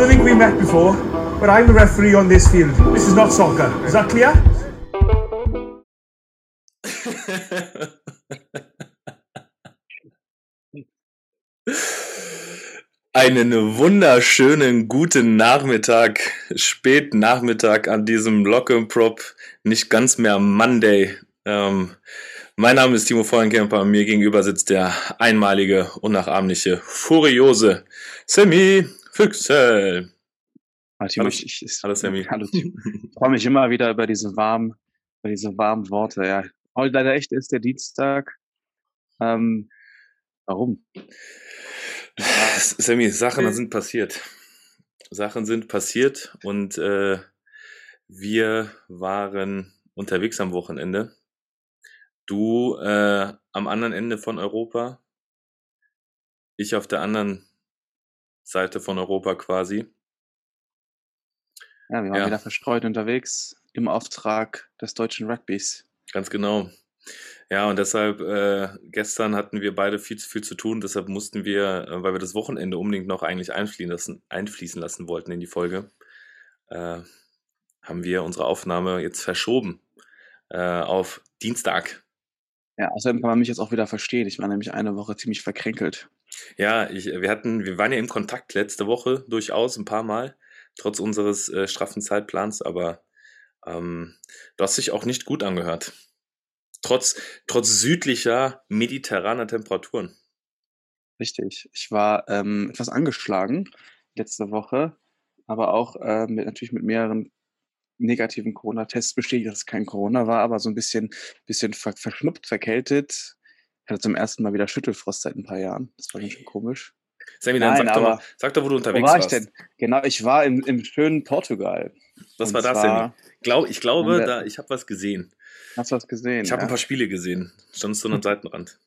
don't think we met before, but I'm the referee on this field. This is not soccer. Is that clear? Einen wunderschönen guten Nachmittag, Spätnachmittag an diesem Lock Prop, nicht ganz mehr Monday. Ähm, mein Name ist Timo Vollenkemper, mir gegenüber sitzt der einmalige, unnachahmliche, furiose Sammy Füchsel. Hallo, Timo, ich, ich, hallo Sammy. Hallo Timo. Ich freue mich immer wieder über diese warmen, über diese warmen Worte. Ja, heute leider echt ist der Dienstag. Ähm, warum? Sammy, Sachen sind passiert. Sachen sind passiert und äh, wir waren unterwegs am Wochenende. Du äh, am anderen Ende von Europa, ich auf der anderen Seite von Europa quasi. Ja, wir waren ja. wieder verstreut unterwegs im Auftrag des deutschen Rugbys. Ganz genau. Ja, und deshalb, äh, gestern hatten wir beide viel zu viel zu tun, deshalb mussten wir, äh, weil wir das Wochenende unbedingt noch eigentlich einfließen lassen, einfließen lassen wollten in die Folge, äh, haben wir unsere Aufnahme jetzt verschoben äh, auf Dienstag. Ja, außerdem kann man mich jetzt auch wieder verstehen. Ich war nämlich eine Woche ziemlich verkränkelt. Ja, ich, wir hatten, wir waren ja im Kontakt letzte Woche durchaus ein paar Mal, trotz unseres äh, straffen Zeitplans, aber ähm, du hast dich auch nicht gut angehört. Trotz, trotz südlicher, mediterraner Temperaturen. Richtig. Ich war ähm, etwas angeschlagen letzte Woche, aber auch äh, mit, natürlich mit mehreren negativen Corona-Tests bestätigt, dass es kein Corona war, aber so ein bisschen, bisschen ver verschnuppt, verkältet. Ich hatte zum ersten Mal wieder Schüttelfrost seit ein paar Jahren. Das war schön komisch. Sammy, dann Nein, sag, doch mal, sag doch, wo du unterwegs wo war warst. ich denn? Genau, ich war im, im schönen Portugal. Was war das, Sammy? Glaub, ich glaube, da, ich habe was gesehen. Hast du was gesehen? Ich habe ja? ein paar Spiele gesehen. Standst du am Seitenrand.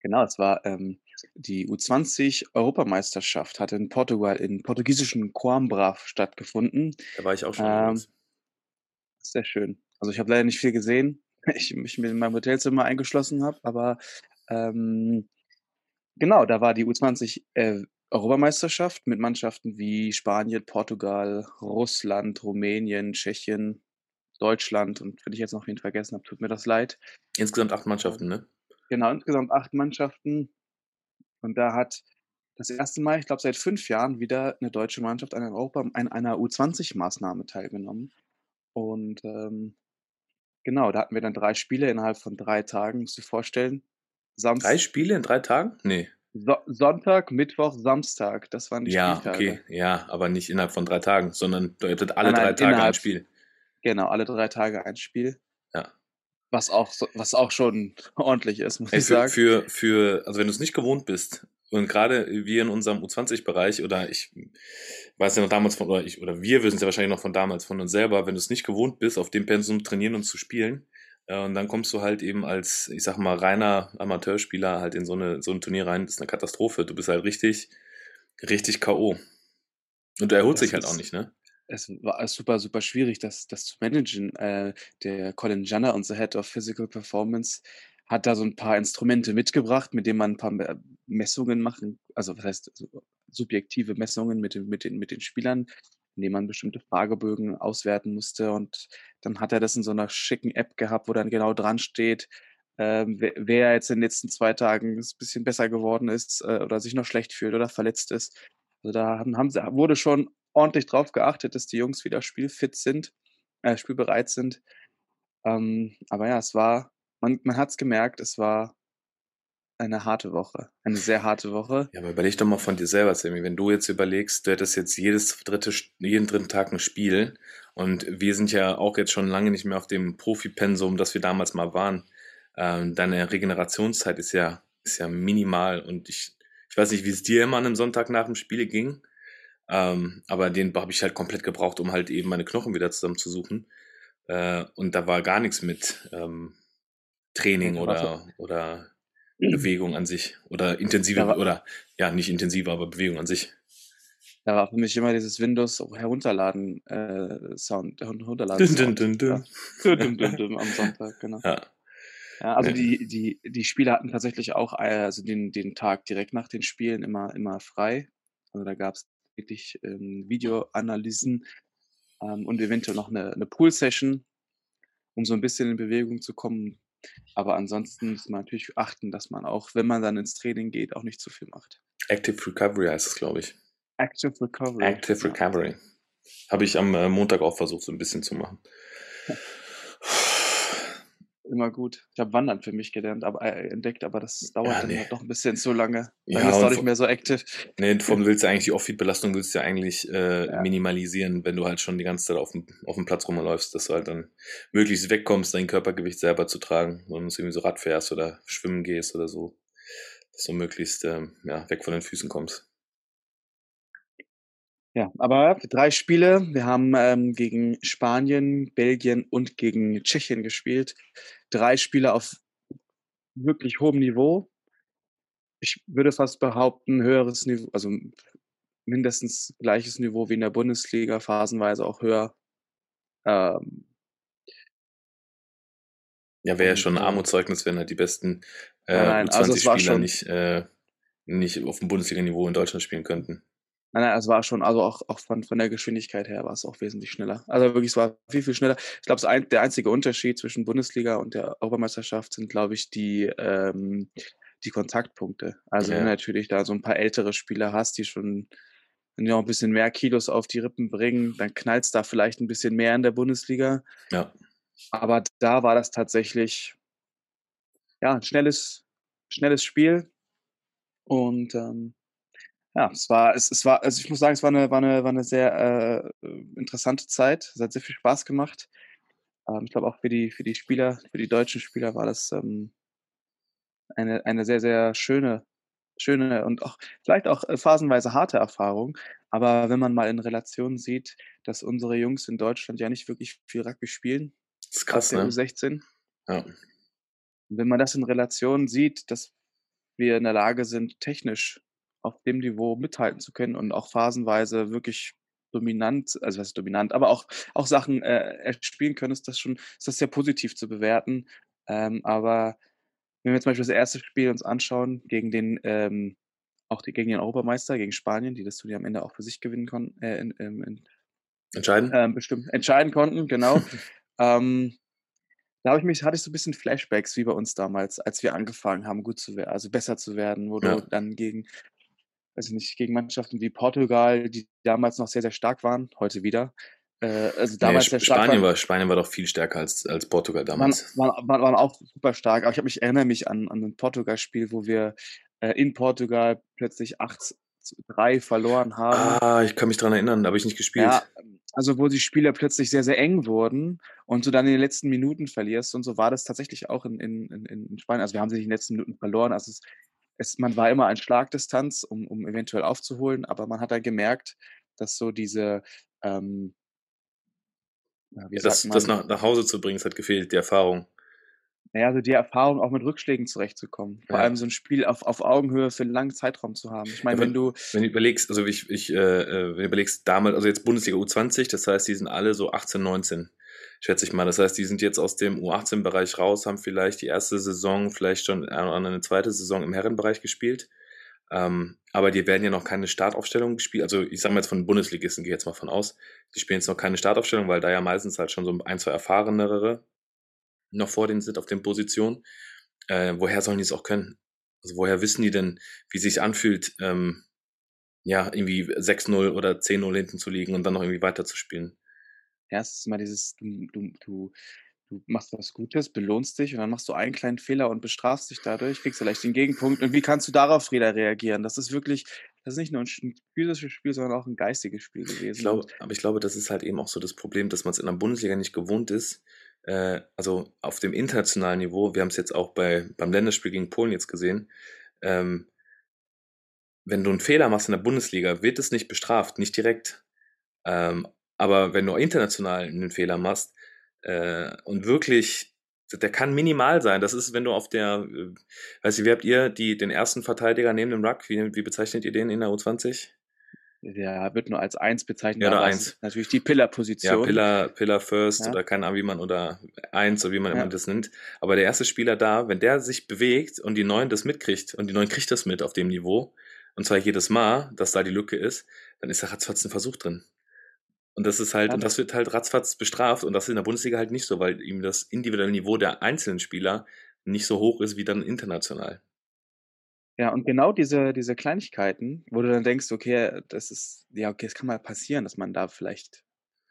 Genau, es war ähm, die U20-Europameisterschaft, hat in Portugal, in portugiesischen Coimbra stattgefunden. Da war ich auch schon. Ähm, sehr schön. Also ich habe leider nicht viel gesehen, ich mich in meinem Hotelzimmer eingeschlossen habe, aber ähm, genau, da war die U20 äh, Europameisterschaft mit Mannschaften wie Spanien, Portugal, Russland, Rumänien, Tschechien, Deutschland und wenn ich jetzt noch wen vergessen habe, tut mir das leid. Insgesamt acht Mannschaften, ne? Genau, insgesamt acht Mannschaften. Und da hat das erste Mal, ich glaube seit fünf Jahren, wieder eine deutsche Mannschaft an Europa, an einer U20-Maßnahme teilgenommen. Und ähm, genau, da hatten wir dann drei Spiele innerhalb von drei Tagen, musst du dir vorstellen. Samst drei Spiele in drei Tagen? Nee. So Sonntag, Mittwoch, Samstag, das waren die ja, Spieltage. Ja, okay, ja, aber nicht innerhalb von drei Tagen, sondern du hättet alle nein, drei Tage ein Spiel. Genau, alle drei Tage ein Spiel. Ja. Was auch, was auch schon ordentlich ist, muss Ey, ich für, sagen. Für, für, also wenn du es nicht gewohnt bist, und gerade wir in unserem U20-Bereich, oder ich weiß ja noch damals von, oder ich, oder wir wissen es ja wahrscheinlich noch von damals, von uns selber, wenn du es nicht gewohnt bist, auf dem Pensum trainieren und zu spielen, äh, und dann kommst du halt eben als, ich sag mal, reiner Amateurspieler halt in so, eine, so ein Turnier rein, das ist eine Katastrophe. Du bist halt richtig, richtig K.O. Und du erholst dich halt auch nicht, ne? es war super, super schwierig, das, das zu managen. Äh, der Colin Janner, unser Head of Physical Performance, hat da so ein paar Instrumente mitgebracht, mit denen man ein paar Messungen machen, also was heißt subjektive Messungen mit den, mit den, mit den Spielern, indem man bestimmte Fragebögen auswerten musste. Und dann hat er das in so einer schicken App gehabt, wo dann genau dran steht, äh, wer, wer jetzt in den letzten zwei Tagen ein bisschen besser geworden ist äh, oder sich noch schlecht fühlt oder verletzt ist. Also da haben, haben, wurde schon ordentlich drauf geachtet, dass die Jungs wieder spielfit sind, äh, spielbereit sind. Ähm, aber ja, es war, man, man hat es gemerkt, es war eine harte Woche. Eine sehr harte Woche. Ja, aber überleg doch mal von dir selber, Sammy. Wenn du jetzt überlegst, du hättest jetzt jedes dritte, jeden dritten Tag ein Spiel und wir sind ja auch jetzt schon lange nicht mehr auf dem Profi-Pensum, das wir damals mal waren. Ähm, deine Regenerationszeit ist ja, ist ja minimal und ich, ich weiß nicht, wie es dir immer an einem Sonntag nach dem Spiel ging. Ähm, aber den habe ich halt komplett gebraucht, um halt eben meine Knochen wieder zusammenzusuchen. Äh, und da war gar nichts mit ähm, Training oder, oder Bewegung an sich. Oder intensive, war, oder ja, nicht intensive, aber Bewegung an sich. Da war für mich immer dieses Windows herunterladen äh, Sound, herunterladen dün, dün, dün, dün. dün, dün, am Sonntag, genau. Ja. Ja, also die, die, die Spieler hatten tatsächlich auch äh, also den, den Tag direkt nach den Spielen immer, immer frei. Also da gab es lediglich ähm, Videoanalysen ähm, und eventuell noch eine, eine Pool-Session, um so ein bisschen in Bewegung zu kommen. Aber ansonsten muss man natürlich achten, dass man auch, wenn man dann ins Training geht, auch nicht zu viel macht. Active Recovery heißt es, glaube ich. Active Recovery. Active Recovery. Habe ich am äh, Montag auch versucht, so ein bisschen zu machen. Immer gut. Ich habe Wandern für mich gelernt, aber äh, entdeckt, aber das dauert Ja, dann nee. halt doch ein bisschen zu lange. Ja, Dann ist und auch nicht mehr so active. Nee, vom willst du eigentlich die Off-Feed-Belastung willst du ja eigentlich äh, Ja. minimalisieren, wenn du halt schon die ganze Zeit auf dem, auf dem Platz rumläufst, dass du halt dann möglichst wegkommst, dein Körpergewicht selber zu tragen, wenn du irgendwie so Rad fährst oder schwimmen gehst oder so, dass du möglichst ähm, ja, weg von den Füßen kommst. Ja, aber drei Spiele. Wir haben ähm, gegen Spanien, Belgien und gegen Tschechien gespielt. Drei Spiele auf wirklich hohem Niveau. Ich würde fast behaupten, höheres Niveau, also mindestens gleiches Niveau wie in der Bundesliga, phasenweise auch höher. Ähm, Ja, wäre ja schon ein äh, Armutszeugnis, wenn halt die besten äh, Nein, nein, also es war U20-Spieler schon- nicht, äh, nicht auf dem Bundesliga-Niveau in Deutschland spielen könnten. Nein, nein, es war schon, also auch, auch von, von der Geschwindigkeit her war es auch wesentlich schneller. Also wirklich, es war viel, viel schneller. Ich glaube, ein, der einzige Unterschied zwischen Bundesliga und der Europameisterschaft sind, glaube ich, die, ähm, die Kontaktpunkte. Also Ja. wenn du natürlich da so ein paar ältere Spieler hast, die schon wenn auch ein bisschen mehr Kilos auf die Rippen bringen, dann knallt's da vielleicht ein bisschen mehr in der Bundesliga. Ja. Aber da war das tatsächlich ja, ein schnelles, schnelles Spiel. Und ähm, ja, es war, es, es war, also ich muss sagen, es war eine, war eine, war eine sehr äh, interessante Zeit. Es hat sehr viel Spaß gemacht. Ähm, ich glaube auch für die, für die Spieler, für die deutschen Spieler war das ähm, eine, eine sehr, sehr schöne, schöne und auch vielleicht auch äh, phasenweise harte Erfahrung. Aber wenn man mal in Relation sieht, dass unsere Jungs in Deutschland ja nicht wirklich viel Rugby spielen, Das ist krass, ne? U16, Ja. wenn man das in Relation sieht, dass wir in der Lage sind, technisch auf dem Niveau mithalten zu können und auch phasenweise wirklich dominant, also was ist dominant, aber auch, auch Sachen äh, erspielen können, ist das schon, ist das sehr positiv zu bewerten. Ähm, aber wenn wir zum Beispiel das erste Spiel uns anschauen, gegen den, ähm, auch die, gegen den Europameister, gegen Spanien, die das Turnier am Ende auch für sich gewinnen konnten, äh, in, in, in, Entscheiden? ähm, bestimmt entscheiden konnten, genau. ähm, da habe ich mich, hatte ich so ein bisschen Flashbacks wie bei uns damals, als wir angefangen haben, gut zu werden, also besser zu werden, wo Ja. du dann gegen, weiß ich nicht, gegen Mannschaften wie Portugal, die damals noch sehr, sehr stark waren, heute wieder. Äh, also Nee, damals Sp- sehr stark Spanien war, Spanien war doch viel stärker als, als Portugal damals. waren, waren, waren auch super stark. Aber ich, hab ich erinnere mich an, an ein Portugal-Spiel, wo wir äh, in Portugal plötzlich 8 zu 3 verloren haben. Ah, ich kann mich dran erinnern, da habe ich nicht gespielt. Ja, also wo die Spieler plötzlich sehr, sehr eng wurden und du dann in den letzten Minuten verlierst. Und so war das tatsächlich auch in, in, in, in Spanien. Also wir haben sie nicht in den letzten Minuten verloren. Also es, es, man war immer an Schlagdistanz, um, um eventuell aufzuholen, aber man hat dann gemerkt, dass so diese, ähm, ja, wie Ja, das, man, das nach, nach Hause zu bringen, es hat gefehlt, die Erfahrung. Naja, also die Erfahrung, auch mit Rückschlägen zurechtzukommen. Vor Ja. allem so ein Spiel auf, auf Augenhöhe für einen langen Zeitraum zu haben. Ich meine, Ja, wenn du, Wenn du überlegst, also ich, ich äh, äh, wenn du überlegst, damals, also jetzt Bundesliga U20, das heißt, die sind alle so 18, 19, schätze ich mal. Das heißt, die sind jetzt aus dem U18-Bereich raus, haben vielleicht die erste Saison, vielleicht schon eine, eine zweite Saison im Herrenbereich gespielt. Ähm, aber die werden ja noch keine Startaufstellung gespielt. Also ich sage mal jetzt von Bundesligisten, gehe jetzt mal von aus. Die spielen jetzt noch keine Startaufstellung, weil da ja meistens halt schon so ein, zwei erfahrenere noch vor denen sind auf den Positionen. Äh, woher sollen die es auch können? Also woher wissen die denn, wie sich anfühlt, ähm, ja, irgendwie 6-0 oder 10-0 hinten zu liegen und dann noch irgendwie weiterzuspielen? Ja, es ist immer dieses, du, du, du, du machst was Gutes, belohnst dich und dann machst du einen kleinen Fehler und bestrafst dich dadurch, kriegst vielleicht den Gegenpunkt. Und wie kannst du darauf wieder reagieren? Das ist wirklich, das ist nicht nur ein sch- ein physisches Spiel, sondern auch ein geistiges Spiel gewesen. Ich glaube, aber ich glaube, das ist halt eben auch so das Problem, dass man es in der Bundesliga nicht gewohnt ist. Äh, also auf dem internationalen Niveau, wir haben es jetzt auch bei, beim Länderspiel gegen Polen jetzt gesehen, ähm, wenn du einen Fehler machst in der Bundesliga, wird es nicht bestraft, nicht direkt. Ähm, aber wenn du international einen Fehler machst äh, und wirklich, der kann minimal sein. Das ist, wenn du auf der, äh, weiß ich, wie habt ihr die, den ersten Verteidiger neben dem Ruck? Wie, wie bezeichnet ihr den in der U20? Der wird nur als eins bezeichnet, Ja, es eins. natürlich die Ja, Pillar-Position. Pillar, Pillar First Ja. oder keine Ahnung, wie man, oder eins oder wie man Ja. immer das nennt. Aber der erste Spieler da, wenn der sich bewegt und die Neuen das mitkriegt und die Neuen kriegt das mit auf dem Niveau, und zwar jedes Mal, dass da die Lücke ist, dann ist da ratzfatz ein Versuch drin. Und das ist halt, Ja, und das wird halt ratzfatz bestraft und das ist in der Bundesliga halt nicht so, weil ihm das individuelle Niveau der einzelnen Spieler nicht so hoch ist wie dann international. Ja, und genau diese, diese Kleinigkeiten, wo du dann denkst, okay, das ist, ja, okay, es kann mal passieren, dass man da vielleicht,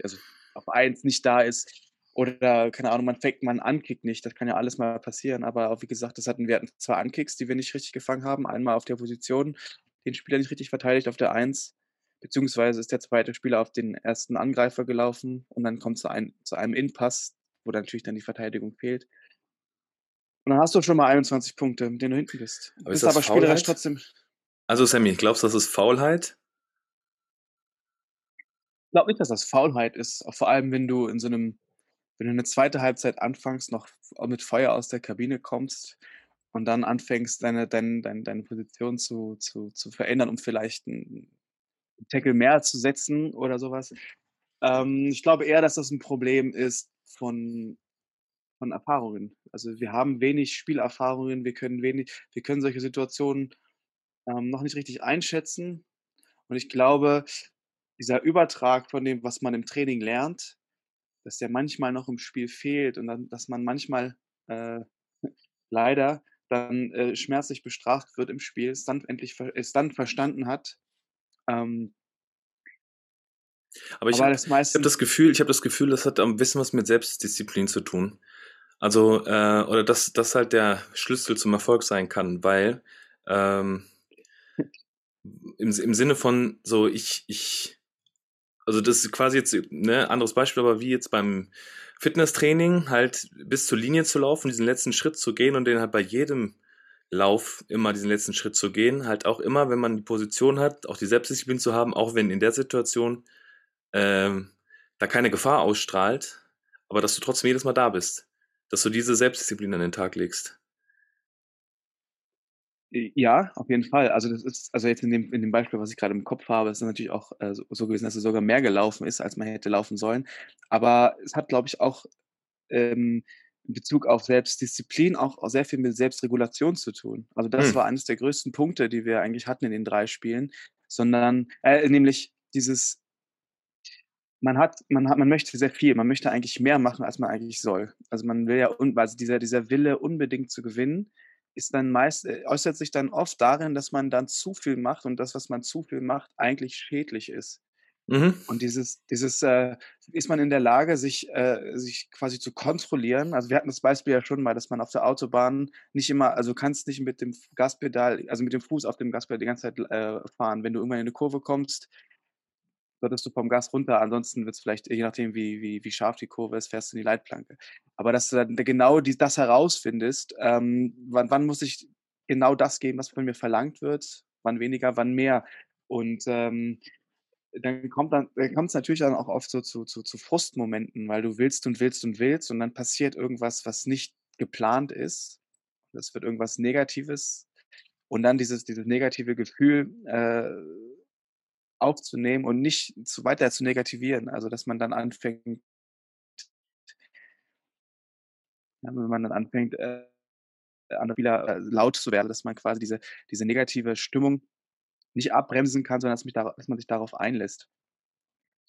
also auf eins nicht da ist oder, keine Ahnung, man fängt mal einen Ankick nicht, das kann ja alles mal passieren, aber auch, wie gesagt, das hatten wir hatten zwei Ankicks, die wir nicht richtig gefangen haben, einmal auf der Position, den Spieler nicht richtig verteidigt auf der Eins, beziehungsweise ist der zweite Spieler auf den ersten Angreifer gelaufen und dann kommt zu, ein, zu einem Inpass, wo dann natürlich dann die Verteidigung fehlt. Und dann hast du schon mal 21 Punkte, mit denen du hinten bist. Aber ist bist aber spielerisch trotzdem. Also Sammy, glaubst du, das ist Faulheit? Ich glaube nicht, dass das Faulheit ist. Auch vor allem, wenn du in so einem, wenn du eine zweite Halbzeit anfängst, noch mit Feuer aus der Kabine kommst und dann anfängst, deine, deine, deine, deine Position zu, zu, zu verändern, um vielleicht einen Tackle mehr zu setzen oder sowas. Ähm, ich glaube eher, dass das ein Problem ist von, von Erfahrungen. Also wir haben wenig Spielerfahrungen, wir können wenig, wir können solche Situationen ähm, noch nicht richtig einschätzen. Und ich glaube, dieser Übertrag von dem, was man im Training lernt, dass der manchmal noch im Spiel fehlt und dann, dass man manchmal äh, leider dann äh, schmerzlich bestraft wird im Spiel, es dann endlich es dann verstanden hat. Ähm, Aber ich habe hab das Gefühl, ich habe das Gefühl, das hat ein bisschen was mit Selbstdisziplin zu tun. Also, äh, oder dass das halt der Schlüssel zum Erfolg sein kann, weil ähm, im, im Sinne von so, ich, ich, also das ist quasi jetzt ne anderes Beispiel, aber wie jetzt beim Fitnesstraining halt bis zur Linie zu laufen, diesen letzten Schritt zu gehen und den halt bei jedem Lauf immer diesen letzten Schritt zu gehen, halt auch immer, wenn man die Position hat, auch die Selbstdisziplin zu haben, auch wenn in der Situation ähm, da keine Gefahr ausstrahlt, aber dass du trotzdem jedes Mal da bist, dass du diese Selbstdisziplin an den Tag legst. ja, auf jeden Fall. Also das ist, also jetzt in dem, in dem Beispiel, was ich gerade im Kopf habe, ist es natürlich auch äh, so, so gewesen, dass es sogar mehr gelaufen ist, als man hätte laufen sollen. Aber es hat, glaube ich, auch ähm, in Bezug auf Selbstdisziplin auch, auch sehr viel mit Selbstregulation zu tun. Also das Hm. war eines der größten Punkte, die wir eigentlich hatten in den drei Spielen, sondern äh, nämlich dieses, man hat, man hat, man möchte sehr viel, man möchte eigentlich mehr machen, als man eigentlich soll. Also man will ja, also dieser, dieser Wille unbedingt zu gewinnen, ist dann meist, äh, äußert sich dann oft darin, dass man dann zu viel macht und das, was man zu viel macht, eigentlich schädlich ist. Mhm. Und dieses, dieses, äh, ist man in der Lage, sich, äh, sich quasi zu kontrollieren. Also wir hatten das Beispiel ja schon mal, dass man auf der Autobahn nicht immer, also du kannst nicht mit dem Gaspedal, also mit dem Fuß auf dem Gaspedal die ganze Zeit äh, fahren. Wenn du irgendwann in eine Kurve kommst, solltest du vom Gas runter, ansonsten wird es vielleicht, je nachdem, wie, wie, wie scharf die Kurve ist, fährst du in die Leitplanke. Aber dass du dann genau die, das herausfindest, ähm, wann, wann muss ich genau das geben, was von mir verlangt wird, wann weniger, wann mehr. Und ähm, dann kommt dann, dann kommt es natürlich dann auch oft so zu, zu, zu Frustmomenten, weil du willst und willst und willst und dann passiert irgendwas, was nicht geplant ist. Das wird irgendwas Negatives. Und dann dieses, dieses negative Gefühl äh, aufzunehmen und nicht zu weiter zu negativieren. Also dass man dann anfängt, wenn man dann anfängt, äh, andere Spieler äh, laut zu werden, dass man quasi diese, diese negative Stimmung nicht abbremsen kann, sondern dass, mich darauf, dass man sich darauf einlässt.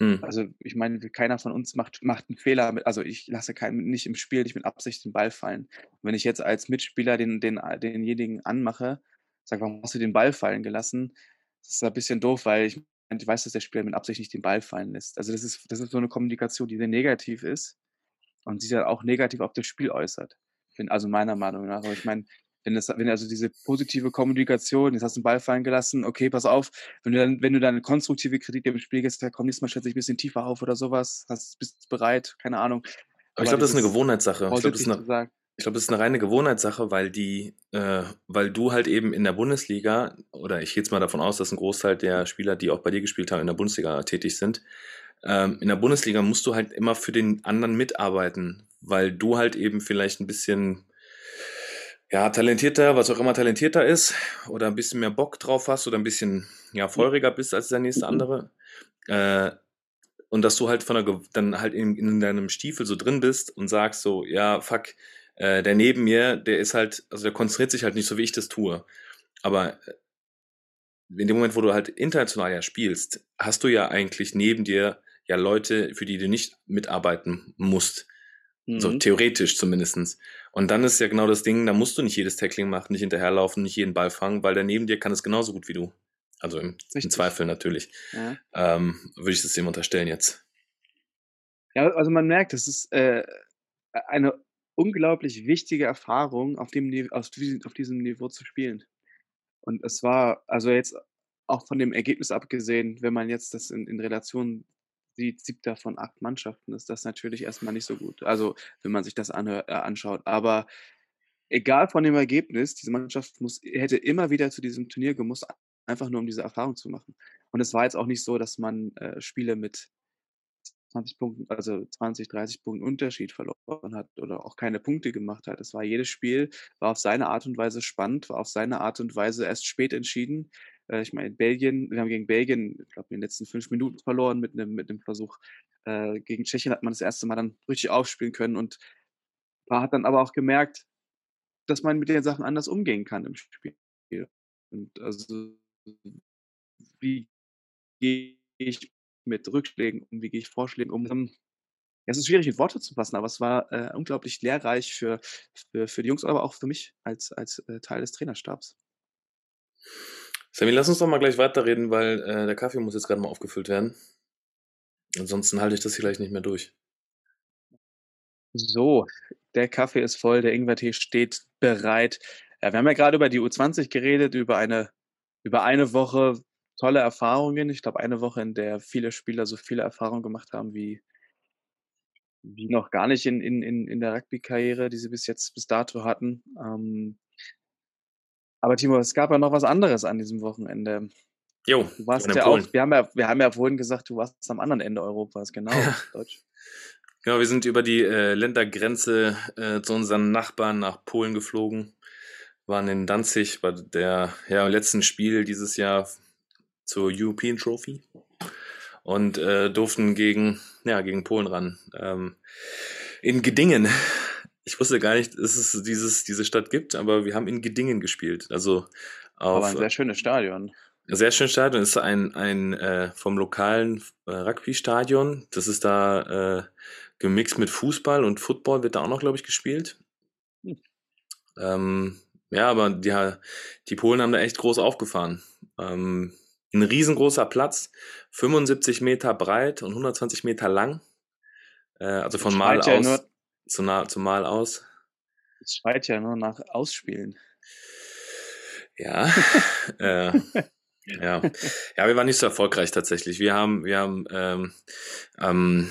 Mhm. Also ich meine, keiner von uns macht, macht einen Fehler. Mit, also ich lasse keinen nicht im Spiel nicht mit Absicht den Ball fallen. Und wenn ich jetzt als Mitspieler den, den, denjenigen anmache, sage, warum hast du den Ball fallen gelassen? Das ist ein bisschen doof, weil ich, ich weiß, dass der Spieler mit Absicht nicht den Ball fallen lässt. Also das ist, das ist so eine Kommunikation, die sehr negativ ist und sich dann auch negativ auf das Spiel äußert. Bin, also meiner Meinung nach. Aber ich meine, wenn das, wenn also diese positive Kommunikation, jetzt hast du den Ball fallen gelassen, okay, pass auf, wenn du dann, wenn du dann eine konstruktive Kritik im Spiel gehst, komm, nächstes Mal stellt sich ein bisschen tiefer auf oder sowas, hast, bist bereit, keine Ahnung. Aber ich glaube, das ist eine Gewohnheitssache. Ich glaube, das ist eine. Ich glaube, das ist eine reine Gewohnheitssache, weil die, äh, weil du halt eben in der Bundesliga, oder ich gehe jetzt mal davon aus, dass ein Großteil der Spieler, die auch bei dir gespielt haben, in der Bundesliga tätig sind, ähm, in der Bundesliga musst du halt immer für den anderen mitarbeiten, weil du halt eben vielleicht ein bisschen ja, talentierter, was auch immer talentierter ist, oder ein bisschen mehr Bock drauf hast oder ein bisschen ja, feuriger bist als der nächste andere. Äh, und dass du halt von der, dann halt in, in deinem Stiefel so drin bist und sagst so, ja, fuck, äh, der neben mir, der ist halt, also der konzentriert sich halt nicht so, wie ich das tue. Aber in dem Moment, wo du halt international ja spielst, hast du ja eigentlich neben dir ja Leute, für die du nicht mitarbeiten musst. Mhm. So theoretisch zumindestens. Und dann ist ja genau das Ding, da musst du nicht jedes Tackling machen, nicht hinterherlaufen, nicht jeden Ball fangen, weil der neben dir kann es genauso gut wie du. Also im, im Zweifel natürlich. Ja. Ähm, würde ich das dem unterstellen jetzt. Ja, also man merkt, es ist äh, eine unglaublich wichtige Erfahrung, auf, dem, auf, auf diesem Niveau zu spielen. Und es war, also jetzt auch von dem Ergebnis abgesehen, wenn man jetzt das in, in Relation sieht, siebter von acht Mannschaften, ist das natürlich erstmal nicht so gut. Also, wenn man sich das anhör, äh, anschaut. Aber egal von dem Ergebnis, diese Mannschaft muss, hätte immer wieder zu diesem Turnier gemusst, einfach nur um diese Erfahrung zu machen. Und es war jetzt auch nicht so, dass man äh, Spiele mit 20 Punkten, also 20, 30 Punkten Unterschied verloren hat oder auch keine Punkte gemacht hat. Es war jedes Spiel, war auf seine Art und Weise spannend, war auf seine Art und Weise erst spät entschieden. Äh, ich meine, Belgien, wir haben gegen Belgien, ich glaube, in den letzten fünf Minuten verloren mit einem, mit einem Versuch. Äh, gegen Tschechien hat man das erste Mal dann richtig aufspielen können und hat dann aber auch gemerkt, dass man mit den Sachen anders umgehen kann im Spiel. Und also, wie gehe ich mit Rückschlägen um, wie gehe ich Vorschlägen um. Ja, es ist schwierig in Worte zu fassen, aber es war äh, unglaublich lehrreich für, für, für die Jungs, aber auch für mich als, als äh, Teil des Trainerstabs. Sammy, lass uns doch mal gleich weiterreden, weil äh, der Kaffee muss jetzt gerade mal aufgefüllt werden. Ansonsten halte ich das hier gleich nicht mehr durch. So, der Kaffee ist voll, der Ingwertee steht bereit. Ja, wir haben ja gerade über die U20 geredet, über eine, über eine Woche tolle Erfahrungen. Ich glaube, eine Woche, in der viele Spieler so viele Erfahrungen gemacht haben wie, wie noch gar nicht in, in, in, in der Rugby-Karriere, die sie bis jetzt, bis dato hatten. Ähm, aber Timo, es gab ja noch was anderes an diesem Wochenende. Jo, du warst ja auch, wir haben ja, wir haben ja vorhin gesagt, du warst am anderen Ende Europas, genau, Deutsch. Genau, wir sind über die äh, Ländergrenze äh, zu unseren Nachbarn nach Polen geflogen, waren in Danzig bei der ja, letzten Spiel dieses Jahr zur European Trophy und äh, durften gegen, ja, gegen Polen ran. Ähm, in Gedingen. Ich wusste gar nicht, dass es dieses, diese Stadt gibt, aber wir haben in Gedingen gespielt. Also auf, aber ein sehr schönes Stadion. Sehr schönes Stadion. Es ist ein, ein äh, vom lokalen äh, Rugby-Stadion. Das ist da äh, gemixt mit Fußball und Football wird da auch noch, glaube ich, gespielt. Hm. Ähm, ja, aber die, die Polen haben da echt groß aufgefahren. Ähm, ein riesengroßer Platz, 75 Meter breit und 120 Meter lang. Äh, also von Mal aus ja nur, zu, nah, zu Mal aus. Es schreit ja nur nach Ausspielen. Ja, äh, ja, ja, wir waren nicht so erfolgreich tatsächlich. Wir haben, wir haben ähm, ähm,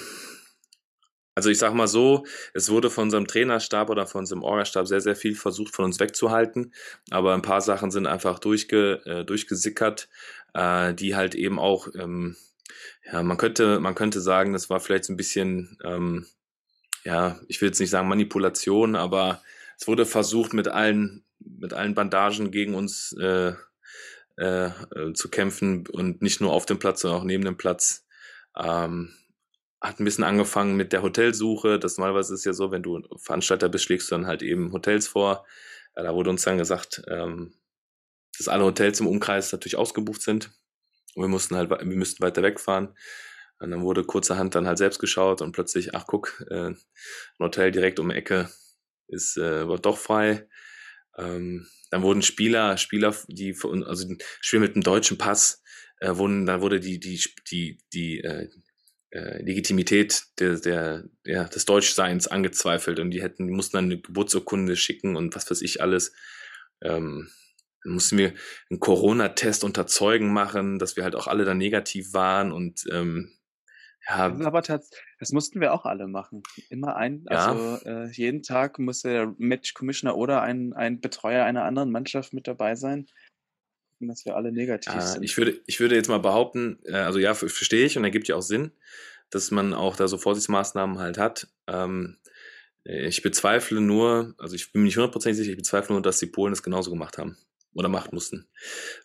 also ich sage mal so, es wurde von unserem Trainerstab oder von unserem Orgastab sehr, sehr viel versucht von uns wegzuhalten, aber ein paar Sachen sind einfach durchge, äh, durchgesickert, äh, die halt eben auch, ähm, ja, man könnte, man könnte sagen, das war vielleicht so ein bisschen, ähm, ja, ich will jetzt nicht sagen Manipulation, aber es wurde versucht, mit allen, mit allen Bandagen gegen uns äh, äh, äh zu kämpfen und nicht nur auf dem Platz, sondern auch neben dem Platz. Ähm, hat ein bisschen angefangen mit der Hotelsuche. Das normalerweise ist ja so, wenn du Veranstalter bist, schlägst du dann halt eben Hotels vor. Da wurde uns dann gesagt, ähm, dass alle Hotels im Umkreis natürlich ausgebucht sind. Und wir mussten halt, wir müssten weiter wegfahren. Und dann wurde kurzerhand dann halt selbst geschaut und plötzlich, ach guck, äh, ein Hotel direkt um die Ecke ist äh, war doch frei. Ähm, dann wurden Spieler, Spieler, die also Spieler mit einem deutschen Pass, äh, wurden, dann wurde die, die, die, die, äh, äh, Legitimität der, der, ja, des Deutschseins angezweifelt und die hätten, die mussten dann eine Geburtsurkunde schicken und was weiß ich alles. Ähm, dann mussten wir einen Corona-Test unter Zeugen machen, dass wir halt auch alle da negativ waren und ähm, ja. Das, aber das mussten wir auch alle machen. Immer ein, ja. also äh, jeden Tag musste der Match Commissioner oder ein, ein Betreuer einer anderen Mannschaft mit dabei sein dass wir alle negativ äh, sind. Ich würde, ich würde jetzt mal behaupten, äh, also ja, verstehe ich und ergibt ja auch Sinn, dass man auch da so Vorsichtsmaßnahmen halt hat. Ähm, ich bezweifle nur, also ich bin mir nicht hundertprozentig sicher, ich bezweifle nur, dass die Polen das genauso gemacht haben oder machen mussten.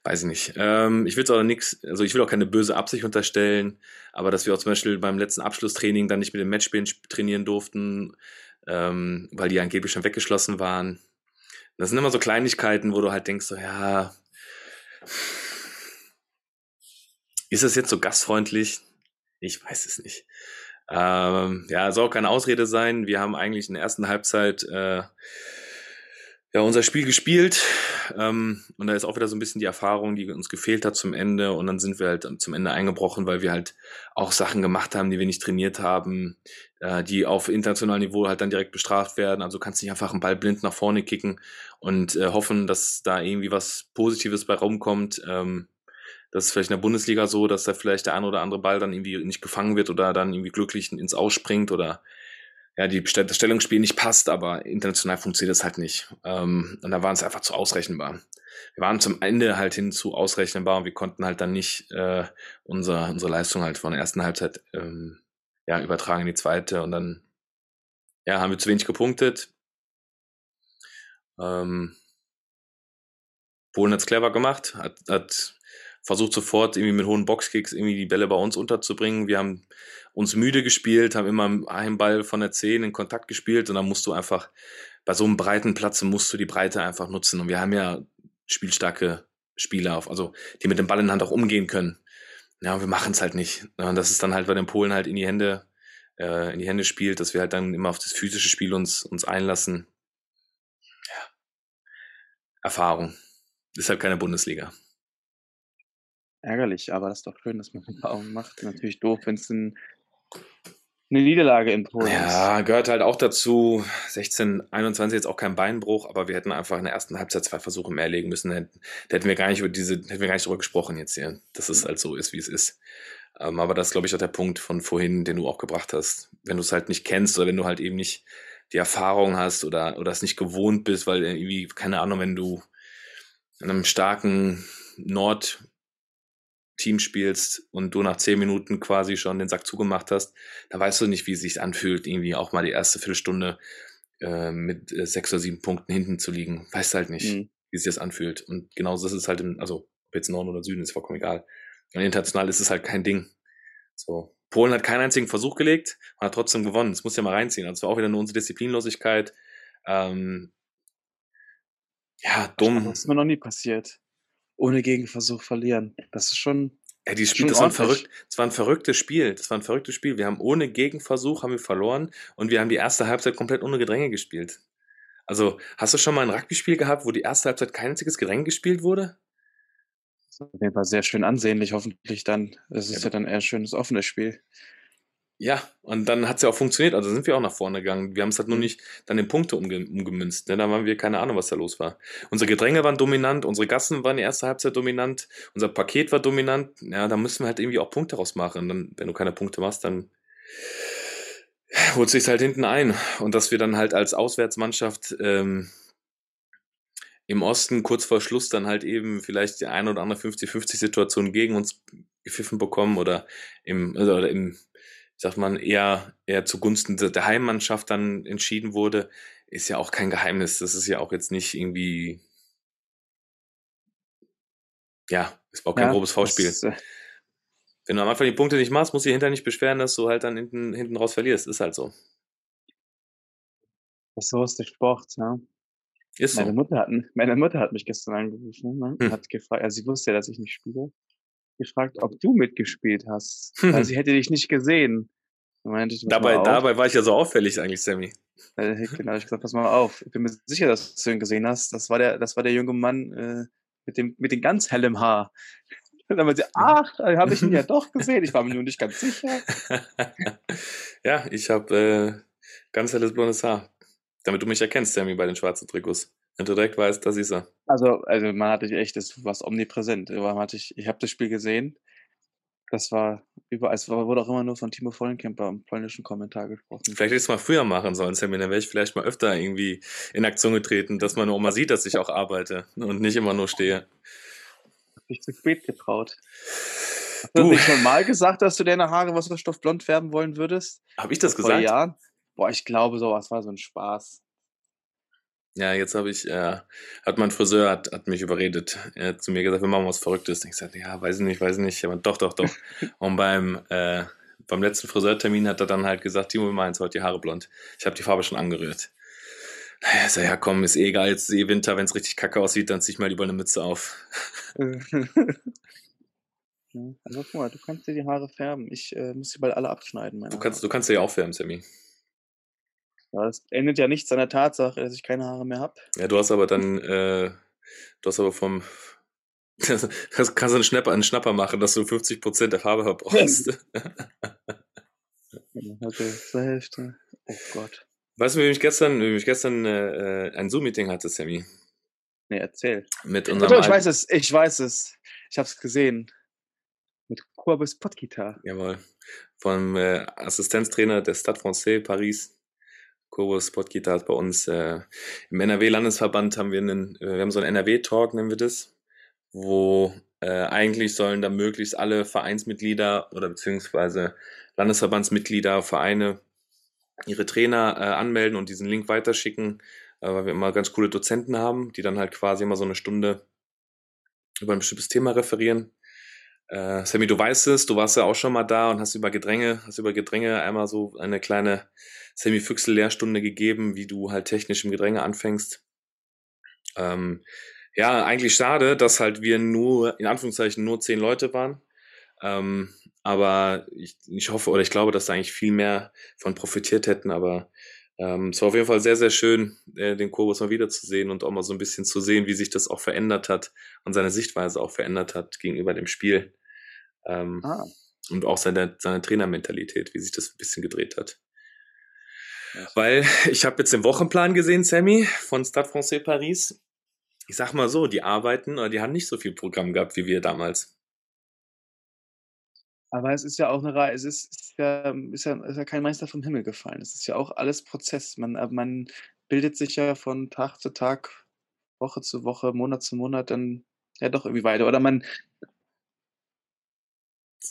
Weiß ich nicht. Ähm, ich will auch nichts, also ich will auch keine böse Absicht unterstellen, aber dass wir auch zum Beispiel beim letzten Abschlusstraining dann nicht mit dem Matchspielen trainieren durften, ähm, weil die angeblich schon weggeschlossen waren. Das sind immer so Kleinigkeiten, wo du halt denkst, so, ja, ist es jetzt so gastfreundlich? Ich weiß es nicht. Ähm, ja, soll auch keine Ausrede sein. Wir haben eigentlich in der ersten Halbzeit äh, ja, unser Spiel gespielt. Ähm, und da ist auch wieder so ein bisschen die Erfahrung, die uns gefehlt hat zum Ende. Und dann sind wir halt zum Ende eingebrochen, weil wir halt auch Sachen gemacht haben, die wir nicht trainiert haben, äh, die auf internationalem Niveau halt dann direkt bestraft werden. Also kannst nicht einfach einen Ball blind nach vorne kicken und äh, hoffen, dass da irgendwie was Positives bei rumkommt. Ähm, das ist vielleicht in der Bundesliga so, dass da vielleicht der ein oder andere Ball dann irgendwie nicht gefangen wird oder dann irgendwie glücklich ins Ausspringt oder ja, die das Stellungsspiel nicht passt, aber international funktioniert das halt nicht. Ähm, und da waren es einfach zu ausrechenbar. Wir waren zum Ende halt hin zu ausrechenbar und wir konnten halt dann nicht äh, unser, unsere Leistung halt von der ersten Halbzeit ähm, ja, übertragen in die zweite und dann ja, haben wir zu wenig gepunktet. Ähm, Polen hat's clever gemacht, hat, hat versucht sofort irgendwie mit hohen Boxkicks irgendwie die Bälle bei uns unterzubringen. Wir haben uns müde gespielt, haben immer einen Ball von der 10 in Kontakt gespielt und dann musst du einfach bei so einem breiten Platz musst du die Breite einfach nutzen. Und wir haben ja spielstarke Spieler, auf, also die mit dem Ball in der Hand auch umgehen können. Ja, wir machen es halt nicht. Und das ist dann halt bei den Polen halt in die Hände, äh, in die Hände spielt, dass wir halt dann immer auf das physische Spiel uns, uns einlassen. Ja. Erfahrung. Halt keine Bundesliga. Ärgerlich, aber das ist doch schön, dass man Erfahrungen macht. Natürlich doof, wenn es ein, eine Niederlage in Polen Ja, gehört halt auch dazu. 16, 21 jetzt auch kein Beinbruch, aber wir hätten einfach in der ersten Halbzeit zwei Versuche mehr legen müssen. Da hätten wir gar nicht über diese, hätten wir gar nicht drüber gesprochen jetzt hier, dass es halt so ist, wie es ist. Ähm, aber das ist, glaube ich, auch der Punkt von vorhin, den du auch gebracht hast. Wenn du es halt nicht kennst oder wenn du halt eben nicht die Erfahrung hast oder, oder es nicht gewohnt bist, weil irgendwie, keine Ahnung, wenn du in einem starken Nord Team spielst und du nach zehn Minuten quasi schon den Sack zugemacht hast, dann weißt du nicht, wie es sich anfühlt, irgendwie auch mal die erste Viertelstunde äh, mit äh, sechs oder sieben Punkten hinten zu liegen. Weißt halt nicht, mhm. wie sich das anfühlt. Und genauso ist es halt im, also ob jetzt Norden oder Süden, ist vollkommen egal. Und international ist es halt kein Ding. So. Polen hat keinen einzigen Versuch gelegt und hat trotzdem gewonnen. Das muss ja mal reinziehen. Also war auch wieder nur unsere Disziplinlosigkeit. Ähm, ja, dumm. Das ist mir noch nie passiert ohne Gegenversuch verlieren. Das ist schon. Ja, die Spiel, das, war ein verrückt, das war ein verrücktes Spiel. Das war ein verrücktes Spiel. Wir haben ohne Gegenversuch haben wir verloren und wir haben die erste Halbzeit komplett ohne Gedränge gespielt. Also, hast du schon mal ein Rugby-Spiel gehabt, wo die erste Halbzeit kein einziges Gedränge gespielt wurde? Auf jeden Fall sehr schön ansehnlich, hoffentlich dann. Es ist ja, ja dann eher ein schönes offenes Spiel. Ja, und dann hat es ja auch funktioniert. Also sind wir auch nach vorne gegangen. Wir haben es halt nur mhm. nicht dann in Punkte umge umgemünzt. Ne? Da waren wir keine Ahnung, was da los war. Unsere Gedränge waren dominant, unsere Gassen waren die erste Halbzeit dominant, unser Paket war dominant. Ja, da müssen wir halt irgendwie auch Punkte rausmachen. Dann, wenn du keine Punkte machst, dann holt sich halt hinten ein. Und dass wir dann halt als Auswärtsmannschaft ähm, im Osten kurz vor Schluss dann halt eben vielleicht die ein oder andere 50-50-Situation gegen uns gepfiffen bekommen oder im, oder im sagt man, eher, eher zugunsten der Heimmannschaft dann entschieden wurde, ist ja auch kein Geheimnis. Das ist ja auch jetzt nicht irgendwie, ja, es war auch kein ja, grobes V-Spiel. Äh Wenn du am Anfang die Punkte nicht machst, musst du hinterher nicht beschweren, dass du halt dann hinten, hinten raus verlierst. Ist halt so. So ist der Sport, ja. Ist meine, so. Mutter hat, meine Mutter hat mich gestern angerufen ne? Hm. hat gefragt, also sie wusste ja, dass ich nicht spiele gefragt, ob du mitgespielt hast, weil sie hätte dich nicht gesehen. Ich, dabei, dabei war ich ja so auffällig eigentlich, Sammy. Äh, genau, ich gesagt, pass mal auf. Ich bin mir sicher, dass du ihn gesehen hast. Das war der, das war der junge Mann äh, mit dem, mit dem ganz hellem Haar. dann war sie, ach, habe ich ihn ja doch gesehen. Ich war mir nur nicht ganz sicher. ja, ich habe äh, ganz helles blondes Haar. Damit du mich erkennst, Sammy, bei den schwarzen Trikots. Wenn du direkt weißt, das ist er. Also, also man hatte echt, das war omnipräsent. Hatte ich ich habe das Spiel gesehen. Das war überall, es wurde auch immer nur von Timo Vollenkemper im polnischen Kommentar gesprochen. Vielleicht hätte ich es mal früher machen sollen, Sammy, dann wäre ich vielleicht mal öfter irgendwie in Aktion getreten, dass man auch mal sieht, dass ich auch arbeite und nicht immer nur stehe. Hab ich zu spät getraut. Hast du, nicht schon mal gesagt, dass du deine Haare wasserstoffblond färben wollen würdest? Habe ich das Vor gesagt? Jahren? Boah, ich glaube, sowas war so ein Spaß. Ja, jetzt habe ich, äh, hat mein Friseur hat, hat mich überredet. Er hat zu mir gesagt, wir machen was Verrücktes. Und ich sagte, ja, weiß ich nicht, weiß ich nicht. Aber doch, doch, doch. Und beim, äh, beim letzten Friseurtermin hat er dann halt gesagt, Timo, wir machen jetzt heute die Haare blond. Ich habe die Farbe schon angerührt. Naja, ist ja, komm, ist eh egal, jetzt ist eh Winter, wenn es richtig kacke aussieht, dann zieh ich mal lieber eine Mütze auf. Also guck mal, du kannst dir die Haare färben. Ich äh, muss sie bald alle abschneiden. Meine Du kannst, Haare. du kannst ja auch färben, Sammy. Das ändert ja nichts an der Tatsache, dass ich keine Haare mehr habe. Ja, du hast aber dann, äh, du hast aber vom, kannst, kannst du einen Schnapper, einen Schnapper machen, dass du 50% der Farbe verbrauchst. Also zur Hälfte. Oh Gott. weißt du, wie ich gestern, wie ich gestern äh, ein Zoom-Meeting hatte, Sammy? Nee, erzähl. Mit unserem doch, ich weiß es, ich weiß es. Ich hab's gesehen. Mit Courbis Podgitar. Jawohl. Vom äh, Assistenztrainer der Stade Francais Paris. Kobus Podgita hat bei uns äh, im NRW-Landesverband haben wir einen, äh, wir haben so einen NRW-Talk, nennen wir das, wo äh, eigentlich sollen da möglichst alle Vereinsmitglieder oder beziehungsweise Landesverbandsmitglieder, Vereine ihre Trainer äh, anmelden und diesen Link weiterschicken, äh, weil wir immer ganz coole Dozenten haben, die dann halt quasi immer so eine Stunde über ein bestimmtes Thema referieren. Äh, Sammy, du weißt es, du warst ja auch schon mal da und hast über Gedränge, hast über Gedränge einmal so eine kleine Sammy Füchsel Lehrstunde gegeben, wie du halt technisch im Gedränge anfängst. Ähm, ja, eigentlich schade, dass halt wir nur, in Anführungszeichen, nur zehn Leute waren. Ähm, aber ich, ich hoffe oder ich glaube, dass da eigentlich viel mehr von profitiert hätten. Aber ähm, es war auf jeden Fall sehr, sehr schön, äh, den Kobus mal wiederzusehen und auch mal so ein bisschen zu sehen, wie sich das auch verändert hat und seine Sichtweise auch verändert hat gegenüber dem Spiel. Ähm, Ah. und auch seine, seine Trainermentalität, wie sich das ein bisschen gedreht hat. Ja. Weil ich habe jetzt den Wochenplan gesehen, Sammy, von Stade Francais Paris. Ich sag mal so, die arbeiten oder die haben nicht so viel Programm gehabt wie wir damals. Aber es ist ja auch eine Reise, es ist, ist, ja, ist, ja, ist ja kein Meister vom Himmel gefallen. Es ist ja auch alles Prozess. Man, äh, man bildet sich ja von Tag zu Tag, Woche zu Woche, Monat zu Monat dann ja doch irgendwie weiter. Oder man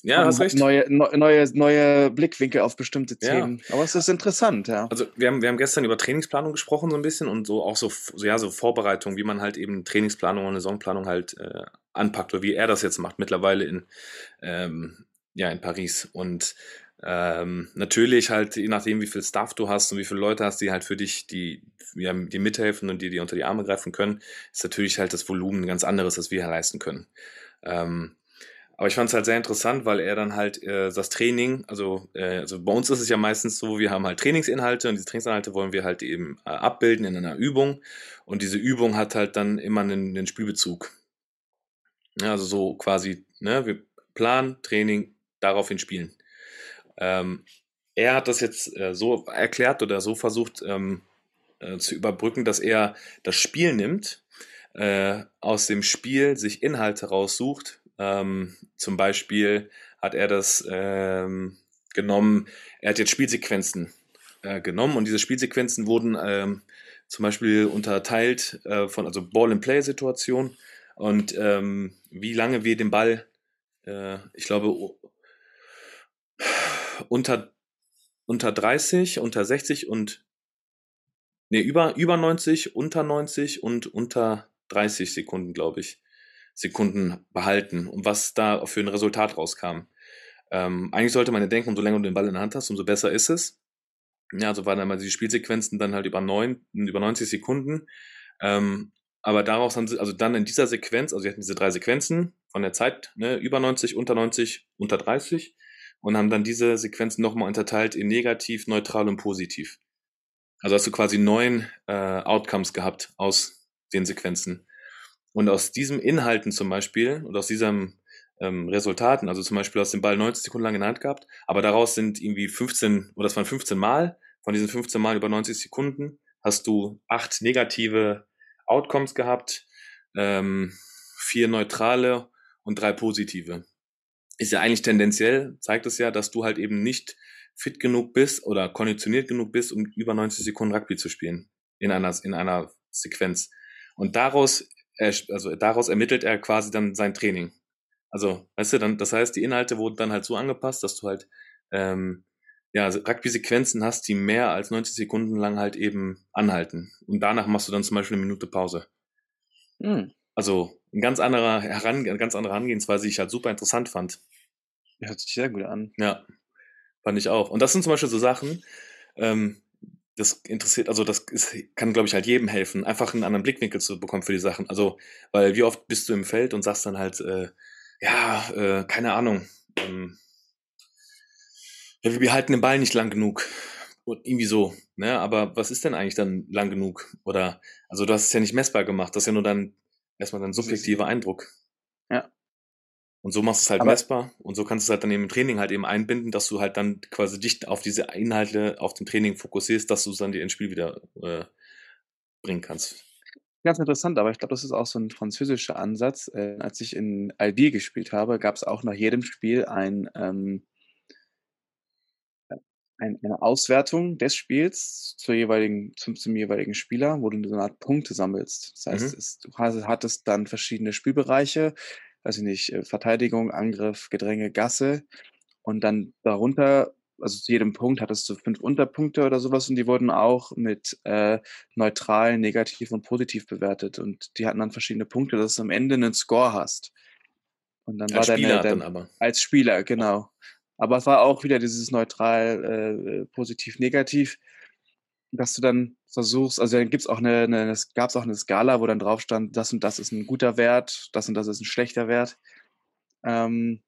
Ja, hast recht. Neue, neu- neue, neue Blickwinkel auf bestimmte Ja. Themen. Aber es ist interessant, ja. Also wir haben, wir haben gestern über Trainingsplanung gesprochen so ein bisschen und so auch so, so ja, so Vorbereitung, wie man halt eben Trainingsplanung und eine Saisonplanung halt äh, anpackt oder wie er das jetzt macht mittlerweile in, ähm, ja, in Paris. Und ähm, natürlich halt, je nachdem, wie viel Staff du hast und wie viele Leute hast, die halt für dich, die, ja, die mithelfen und die dir unter die Arme greifen können, ist natürlich halt das Volumen ein ganz anderes, das wir hier leisten können. Ähm, aber ich fand es halt sehr interessant, weil er dann halt äh, das Training, also, äh, also bei uns ist es ja meistens so, wir haben halt Trainingsinhalte und diese Trainingsinhalte wollen wir halt eben äh, abbilden in einer Übung und diese Übung hat halt dann immer einen, einen Spielbezug. Ja, also so quasi, ne, wir planen, Training, daraufhin spielen. Ähm, er hat das jetzt äh, so erklärt oder so versucht ähm, äh, zu überbrücken, dass er das Spiel nimmt, äh, aus dem Spiel sich Inhalte raussucht. Ähm, zum Beispiel hat er das ähm, genommen, er hat jetzt Spielsequenzen äh, genommen und diese Spielsequenzen wurden ähm, zum Beispiel unterteilt äh, von also Ball-and-Play-Situation und ähm, wie lange wir den Ball, äh, ich glaube, unter, unter 30, unter 60 und nee, über, über 90, unter 90 und unter 30 Sekunden, glaube ich, Sekunden behalten und was da für ein Resultat rauskam. Ähm, eigentlich sollte man ja denken, umso länger du den Ball in der Hand hast, umso besser ist es. Ja, also waren dann mal die Spielsequenzen dann halt über, neun, über 90 Sekunden. Ähm, aber daraus haben sie, also dann in dieser Sequenz, also sie hatten diese drei Sequenzen von der Zeit, ne, über 90, unter 90, unter 30 und haben dann diese Sequenzen nochmal unterteilt in negativ, neutral und positiv. Also hast du quasi neun äh, Outcomes gehabt aus den Sequenzen. Und aus diesem Inhalten zum Beispiel oder aus diesem ähm, Resultaten, also zum Beispiel hast du den Ball 90 Sekunden lang in der Hand gehabt, aber daraus sind irgendwie 15, oder das waren 15 Mal, von diesen 15 Mal über 90 Sekunden hast du acht negative Outcomes gehabt, ähm, vier neutrale und drei positive. Ist ja eigentlich tendenziell, zeigt es ja, dass du halt eben nicht fit genug bist oder konditioniert genug bist, um über 90 Sekunden Rugby zu spielen in einer, in einer Sequenz. Und daraus, er- also daraus ermittelt er quasi dann sein Training. Also, weißt du, dann, das heißt, die Inhalte wurden dann halt so angepasst, dass du halt ähm, ja, also Rugby-Sequenzen hast, die mehr als 90 Sekunden lang halt eben anhalten. Und danach machst du dann zum Beispiel eine Minute Pause. Hm. Also ein ganz anderer Heran, eine ganz andere Herangehensweise, die ich halt super interessant fand. Hört sich sehr gut an. Ja, fand ich auch. Und das sind zum Beispiel so Sachen, ähm, das interessiert, also das ist, kann, glaube ich, halt jedem helfen, einfach einen anderen Blickwinkel zu bekommen für die Sachen. Also, weil wie oft bist du im Feld und sagst dann halt, äh, ja, äh, keine Ahnung. Ähm, ja, wir behalten den Ball nicht lang genug. Und irgendwie so, ne? Aber was ist denn eigentlich dann lang genug? Oder, also du hast es ja nicht messbar gemacht, das ist ja nur dann erstmal dein subjektiver Eindruck. Und so machst du es halt Aber- messbar und so kannst du es halt dann eben im Training halt eben einbinden, dass du halt dann quasi dich auf diese Inhalte auf dem Training fokussierst, dass du es dann dir ins Spiel wieder äh, bringen kannst. Ganz interessant, aber ich glaube, das ist auch so ein französischer Ansatz. Äh, als ich in Albi gespielt habe, gab es auch nach jedem Spiel ein, ähm, äh, ein, eine Auswertung des Spiels zur jeweiligen, zum, zum jeweiligen Spieler, wo du so eine Art Punkte sammelst. Das heißt, Mhm. es, du hattest dann verschiedene Spielbereiche, weiß ich nicht, äh, Verteidigung, Angriff, Gedränge, Gasse und dann darunter, also zu jedem Punkt hattest du fünf Unterpunkte oder sowas und die wurden auch mit äh, neutral, negativ und positiv bewertet und die hatten dann verschiedene Punkte, dass du am Ende einen Score hast. Und dann Als war Spieler deine, dann dein, aber. als Spieler, genau. Aber es war auch wieder dieses neutral, äh, positiv, negativ, dass du dann versuchst, also dann gibt's auch eine, eine es gab auch eine Skala, wo dann drauf stand, das und das ist ein guter Wert, das und das ist ein schlechter Wert. Ähm,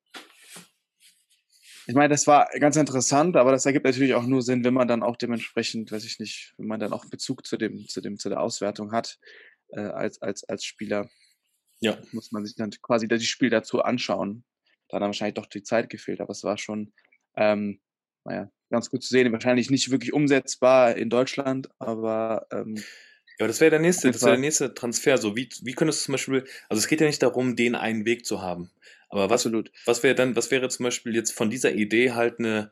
ich meine, das war ganz interessant, aber das ergibt natürlich auch nur Sinn, wenn man dann auch dementsprechend, weiß ich nicht, wenn man dann auch Bezug zu dem, zu dem, zu der Auswertung hat, äh, als, als, als Spieler Ja. muss man sich dann quasi das Spiel dazu anschauen. Da hat dann wahrscheinlich doch die Zeit gefehlt, aber es war schon, ähm, naja, ganz gut zu sehen. Wahrscheinlich nicht wirklich umsetzbar in Deutschland, aber ähm, Ja, aber das wäre der nächste, das wäre der nächste Transfer. So, wie, wie könntest du zum Beispiel, also es geht ja nicht darum, den einen Weg zu haben. Aber was, absolut. was wäre dann, was wäre zum Beispiel jetzt von dieser Idee halt eine,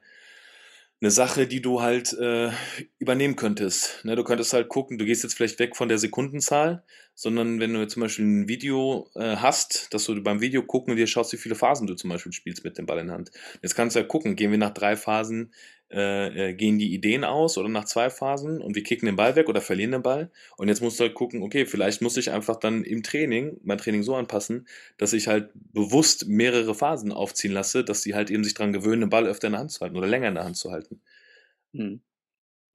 eine Sache, die du halt äh, übernehmen könntest. Ne, du könntest halt gucken, du gehst jetzt vielleicht weg von der Sekundenzahl, sondern wenn du jetzt zum Beispiel ein Video äh, hast, dass du beim Video gucken und dir schaust, wie viele Phasen du zum Beispiel spielst mit dem Ball in der Hand. Jetzt kannst du ja gucken, gehen wir nach drei Phasen, äh, äh, gehen die Ideen aus oder nach zwei Phasen und wir kicken den Ball weg oder verlieren den Ball. Und jetzt musst du halt gucken, okay, vielleicht muss ich einfach dann im Training, mein Training so anpassen, dass ich halt bewusst mehrere Phasen aufziehen lasse, dass die halt eben sich dran gewöhnen, den Ball öfter in der Hand zu halten oder länger in der Hand zu halten. Hm.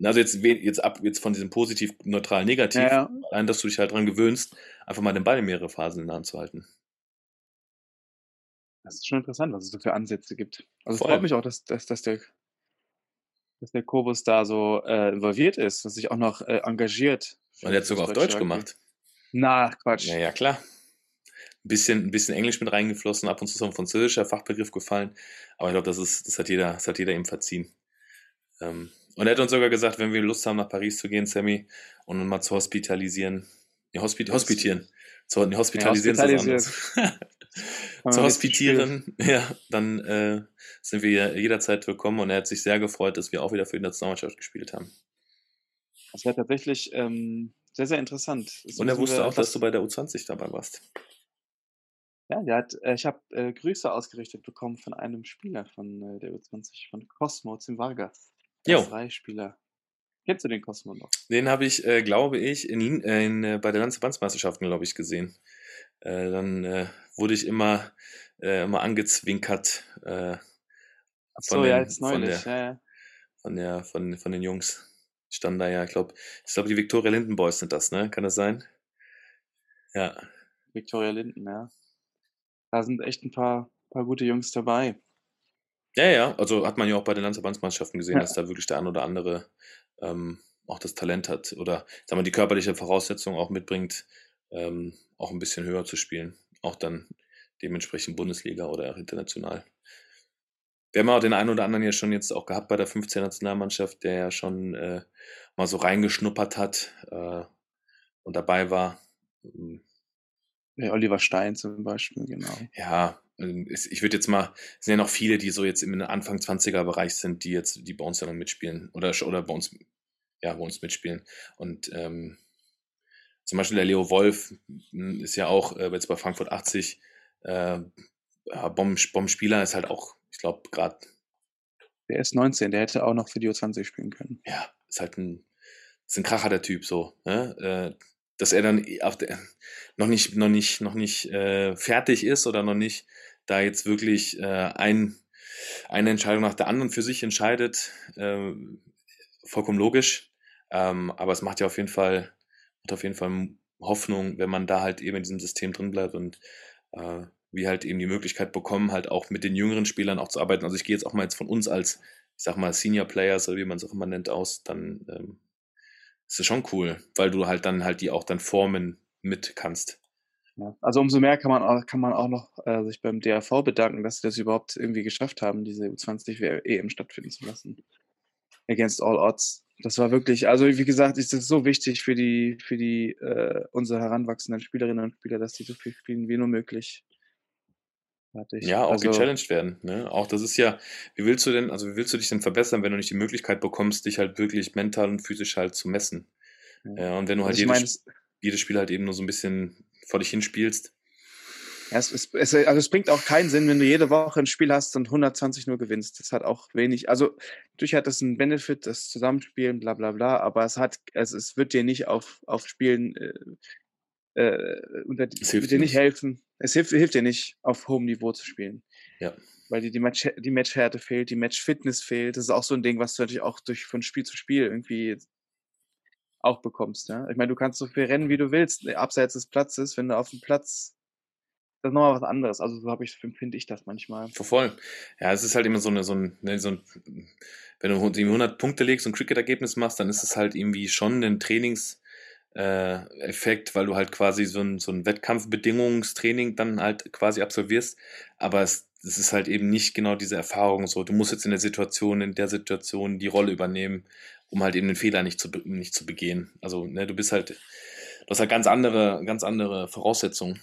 Also jetzt, jetzt ab jetzt von diesem positiv, neutral, negativ, Ja, ja. dass du dich halt dran gewöhnst, einfach mal den Ball in mehrere Phasen in der Hand zu halten. Das ist schon interessant, was es so für Ansätze gibt. Also es freut mich auch, dass, dass, dass der dass der Kobus da so äh, involviert ist, dass sich auch noch äh, engagiert. Und er hat sogar auf Deutsch gemacht. Na, Quatsch. Ja, ja, klar. Ein bisschen, ein bisschen Englisch mit reingeflossen, ab und zu ist auch ein französischer Fachbegriff gefallen. Aber ich glaube, das ist, das hat jeder, das hat jeder ihm verziehen. Ähm, und er hat uns sogar gesagt, wenn wir Lust haben, nach Paris zu gehen, Sammy, und uns mal zu hospitalisieren. Nee, hospit hospitieren. Zu, nee, hospitalisieren was hospitalisieren. Haben zu hospitieren, ja, dann äh, sind wir jederzeit willkommen und er hat sich sehr gefreut, dass wir auch wieder für die Nationalmannschaft gespielt haben. Das wäre tatsächlich ähm, sehr, sehr interessant. Das Und er wusste auch, dass du bei der U20 dabei warst. Ja, der hat, äh, ich habe äh, Grüße ausgerichtet bekommen von einem Spieler von äh, der U20, von Cosmo Zim Vargas. Jo. Drei Spieler. Kennst du den Cosmo noch? Den habe ich, äh, glaube ich, in, äh, in, äh, bei der Landesverbandsmeisterschaften, glaube ich, gesehen. Äh, dann äh, wurde ich immer, äh, immer angezwinkert äh, Von so, ja, den- jetzt von der- Ja, ja. von, der, von, von den Jungs. Ich stand da ja, ich glaube, ich glaube, die Victoria Linden Boys sind das, ne? Kann das sein? Ja. Victoria Linden, ja. Da sind echt ein paar, paar gute Jungs dabei. Ja, ja, also hat man ja auch bei den Landesverbandsmeisterschaften gesehen, Ja. dass da wirklich der ein oder andere ähm, auch das Talent hat oder sagen wir, die körperliche Voraussetzung auch mitbringt, ähm, auch ein bisschen höher zu spielen. Auch dann dementsprechend Bundesliga oder auch international. Wir haben auch den einen oder anderen ja schon jetzt auch gehabt bei der 15-Nationalmannschaft, der ja schon äh, mal so reingeschnuppert hat äh, und dabei war. Ja, Oliver Stein zum Beispiel, genau. ja, ich würde jetzt mal, es sind ja noch viele, die so jetzt im Anfang 20er Bereich sind, die jetzt, die uns ja noch mitspielen oder, oder uns, ja, uns mitspielen. Und ähm, zum Beispiel der Leo Wolf m, ist ja auch äh, jetzt bei Frankfurt 80 äh, Bombenspieler, ist halt auch, ich glaube, gerade, Der ist 19, der hätte auch noch für die U20 spielen können. ja, ist halt ein, ist ein Kracher der Typ so, ne? Äh, dass er dann auf der, noch nicht, noch nicht, noch nicht äh, fertig ist oder noch nicht da jetzt wirklich äh, ein, eine Entscheidung nach der anderen für sich entscheidet, äh, vollkommen logisch. Ähm, aber es macht ja auf jeden Fall, macht auf jeden Fall Hoffnung, wenn man da halt eben in diesem System drin bleibt und äh, wir halt eben die Möglichkeit bekommen, halt auch mit den jüngeren Spielern auch zu arbeiten. Also ich gehe jetzt auch mal jetzt von uns als, ich sag mal, Senior Players oder wie man es auch immer nennt, aus, dann ähm, ist es schon cool, weil du halt dann halt die auch dann formen mit kannst. Ja. Also umso mehr kann man auch, kann man auch noch äh, sich beim DRV bedanken, dass sie das überhaupt irgendwie geschafft haben, diese U20 EM stattfinden zu lassen. Against all odds. Das war wirklich, also wie gesagt, ist das so wichtig für die, für die äh, unsere heranwachsenden Spielerinnen und Spieler, dass die so viel spielen wie nur möglich. Ja, auch also, gechallenged werden. Ne? Auch das ist ja, wie willst du denn, also wie willst du dich denn verbessern, wenn du nicht die Möglichkeit bekommst, dich halt wirklich mental und physisch halt zu messen? Ja, und wenn du halt also jedes, mein, jedes Spiel halt eben nur so ein bisschen vor dich hinspielst. Ja, es, es, es, also es bringt auch keinen Sinn, wenn du jede Woche ein Spiel hast und 120 nur gewinnst. Das hat auch wenig, also natürlich hat das einen Benefit, das Zusammenspielen, bla bla bla, aber es hat, es, es wird dir nicht auf, auf Spielen äh, äh, unter, es hilft dir nicht helfen. Es hilft, hilft dir nicht, auf hohem Niveau zu spielen. Ja. Weil dir die, Match, die Matchhärte fehlt, die Matchfitness fehlt. Das ist auch so ein Ding, was du natürlich auch durch von Spiel zu Spiel irgendwie auch bekommst. Ja? Ich meine, du kannst so viel rennen, wie du willst, abseits des Platzes, wenn du auf dem Platz das ist nochmal was anderes. Also so habe ich, finde ich das manchmal. Voll. Ja, es ist halt immer so eine, so ein, ne, so ein wenn du 100 Punkte legst und Cricket-Ergebnis machst, dann ist es halt irgendwie schon ein Trainings, äh, weil du halt quasi so ein, so ein Wettkampfbedingungstraining dann halt quasi absolvierst. Aber es, es ist halt eben nicht genau diese Erfahrung so. Du musst jetzt in der Situation, in der Situation die Rolle übernehmen, um halt eben den Fehler nicht zu, nicht zu begehen. Also, ne, du bist halt, du hast halt ganz andere, ganz andere Voraussetzungen.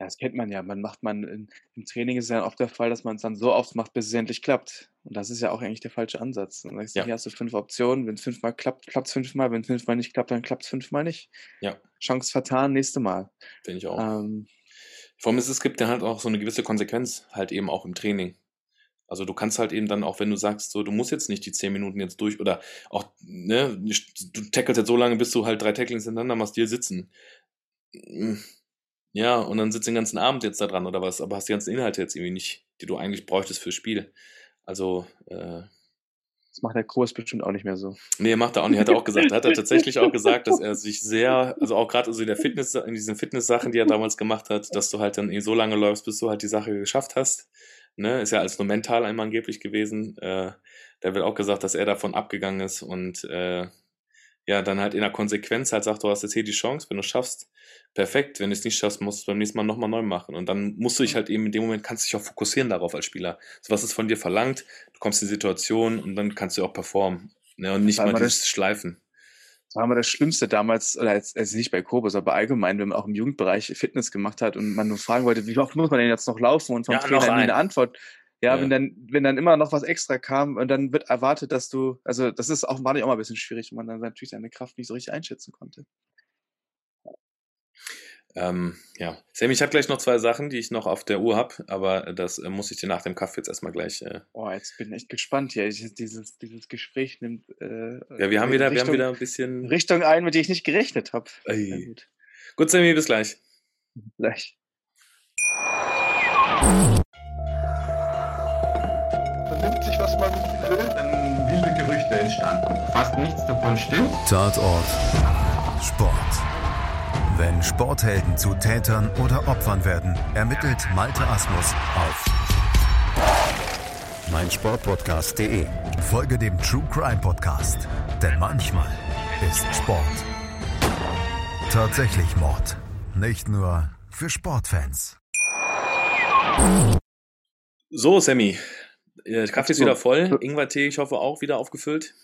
Ja, das kennt man ja. Man macht man in, im Training ist es ja oft der Fall, dass man es dann so oft macht, bis es endlich klappt. Und das ist ja auch eigentlich der falsche Ansatz. Dann sagst du, ja. hier hast du fünf Optionen. Wenn es fünfmal klappt, klappt es fünfmal. Wenn es fünfmal nicht klappt, dann klappt es fünfmal nicht. Ja. Chance vertan, nächste Mal. Finde ich auch. Ähm, Vor allem ist es gibt ja halt auch so eine gewisse Konsequenz, halt eben auch im Training. Also du kannst halt eben dann auch, wenn du sagst, so, du musst jetzt nicht die zehn Minuten jetzt durch oder auch, ne, du tackelst jetzt so lange, bis du halt drei Tacklings hintereinander machst, dir sitzen. Hm. Ja, und dann sitzt den ganzen Abend jetzt da dran oder was, aber hast die ganzen Inhalte jetzt irgendwie nicht, die du eigentlich bräuchtest fürs Spiel. Also, äh, das macht der Kurs bestimmt auch nicht mehr so. Nee, macht er auch nicht. Hat er auch gesagt. Hat er tatsächlich auch gesagt, dass er sich sehr, also auch gerade also in der Fitness, in diesen Fitness-Sachen, die er damals gemacht hat, dass du halt dann eh so lange läufst, bis du halt die Sache geschafft hast. Ne, ist ja als nur mental einmal angeblich gewesen. Äh, der wird auch gesagt, dass er davon abgegangen ist und äh, ja, dann halt in der Konsequenz halt sagt, du hast jetzt hier die Chance, wenn du es schaffst, perfekt. Wenn du es nicht schaffst, musst du es beim nächsten Mal nochmal neu machen. Und dann musst du dich halt eben in dem Moment, kannst du dich auch fokussieren darauf als Spieler. So was ist von dir verlangt, du kommst in die Situation und dann kannst du auch performen. Ne, und nicht mal dieses Schleifen. Das war immer das Schlimmste damals, oder jetzt, also nicht bei Kobus, aber allgemein, wenn man auch im Jugendbereich Fitness gemacht hat und man nur fragen wollte, wie oft muss man denn jetzt noch laufen und vom ja, Trainer nie eine Antwort. Ja, ja, wenn dann, wenn dann immer noch was extra kam und dann wird erwartet, dass du, also das ist auch, war nicht auch mal ein bisschen schwierig, wenn man dann natürlich seine Kraft nicht so richtig einschätzen konnte. Ähm, ja, Sammy, ich habe gleich noch zwei Sachen, die ich noch auf der Uhr habe, aber das äh, muss ich dir nach dem Kaffee jetzt erstmal gleich. Äh oh, jetzt bin ich echt gespannt hier. Ich, dieses, dieses Gespräch nimmt. Äh, ja, wir haben, wieder, Richtung, wir haben wieder ein bisschen. Richtung ein, mit der ich nicht gerechnet habe. Gut. gut, Sammy, bis gleich. Gleich. Vernimmt sich, was man will, dann wilde Gerüchte entstanden. Fast nichts davon stimmt. Tatort. Sport. Wenn Sporthelden zu Tätern oder Opfern werden, ermittelt Malte Asmus auf meinsportpodcast.de. Folge dem True Crime Podcast, denn manchmal ist Sport tatsächlich Mord. Nicht nur für Sportfans. So, Sammy. Der Kaffee ist wieder voll. Ingwer-Tee, ich hoffe, auch wieder aufgefüllt.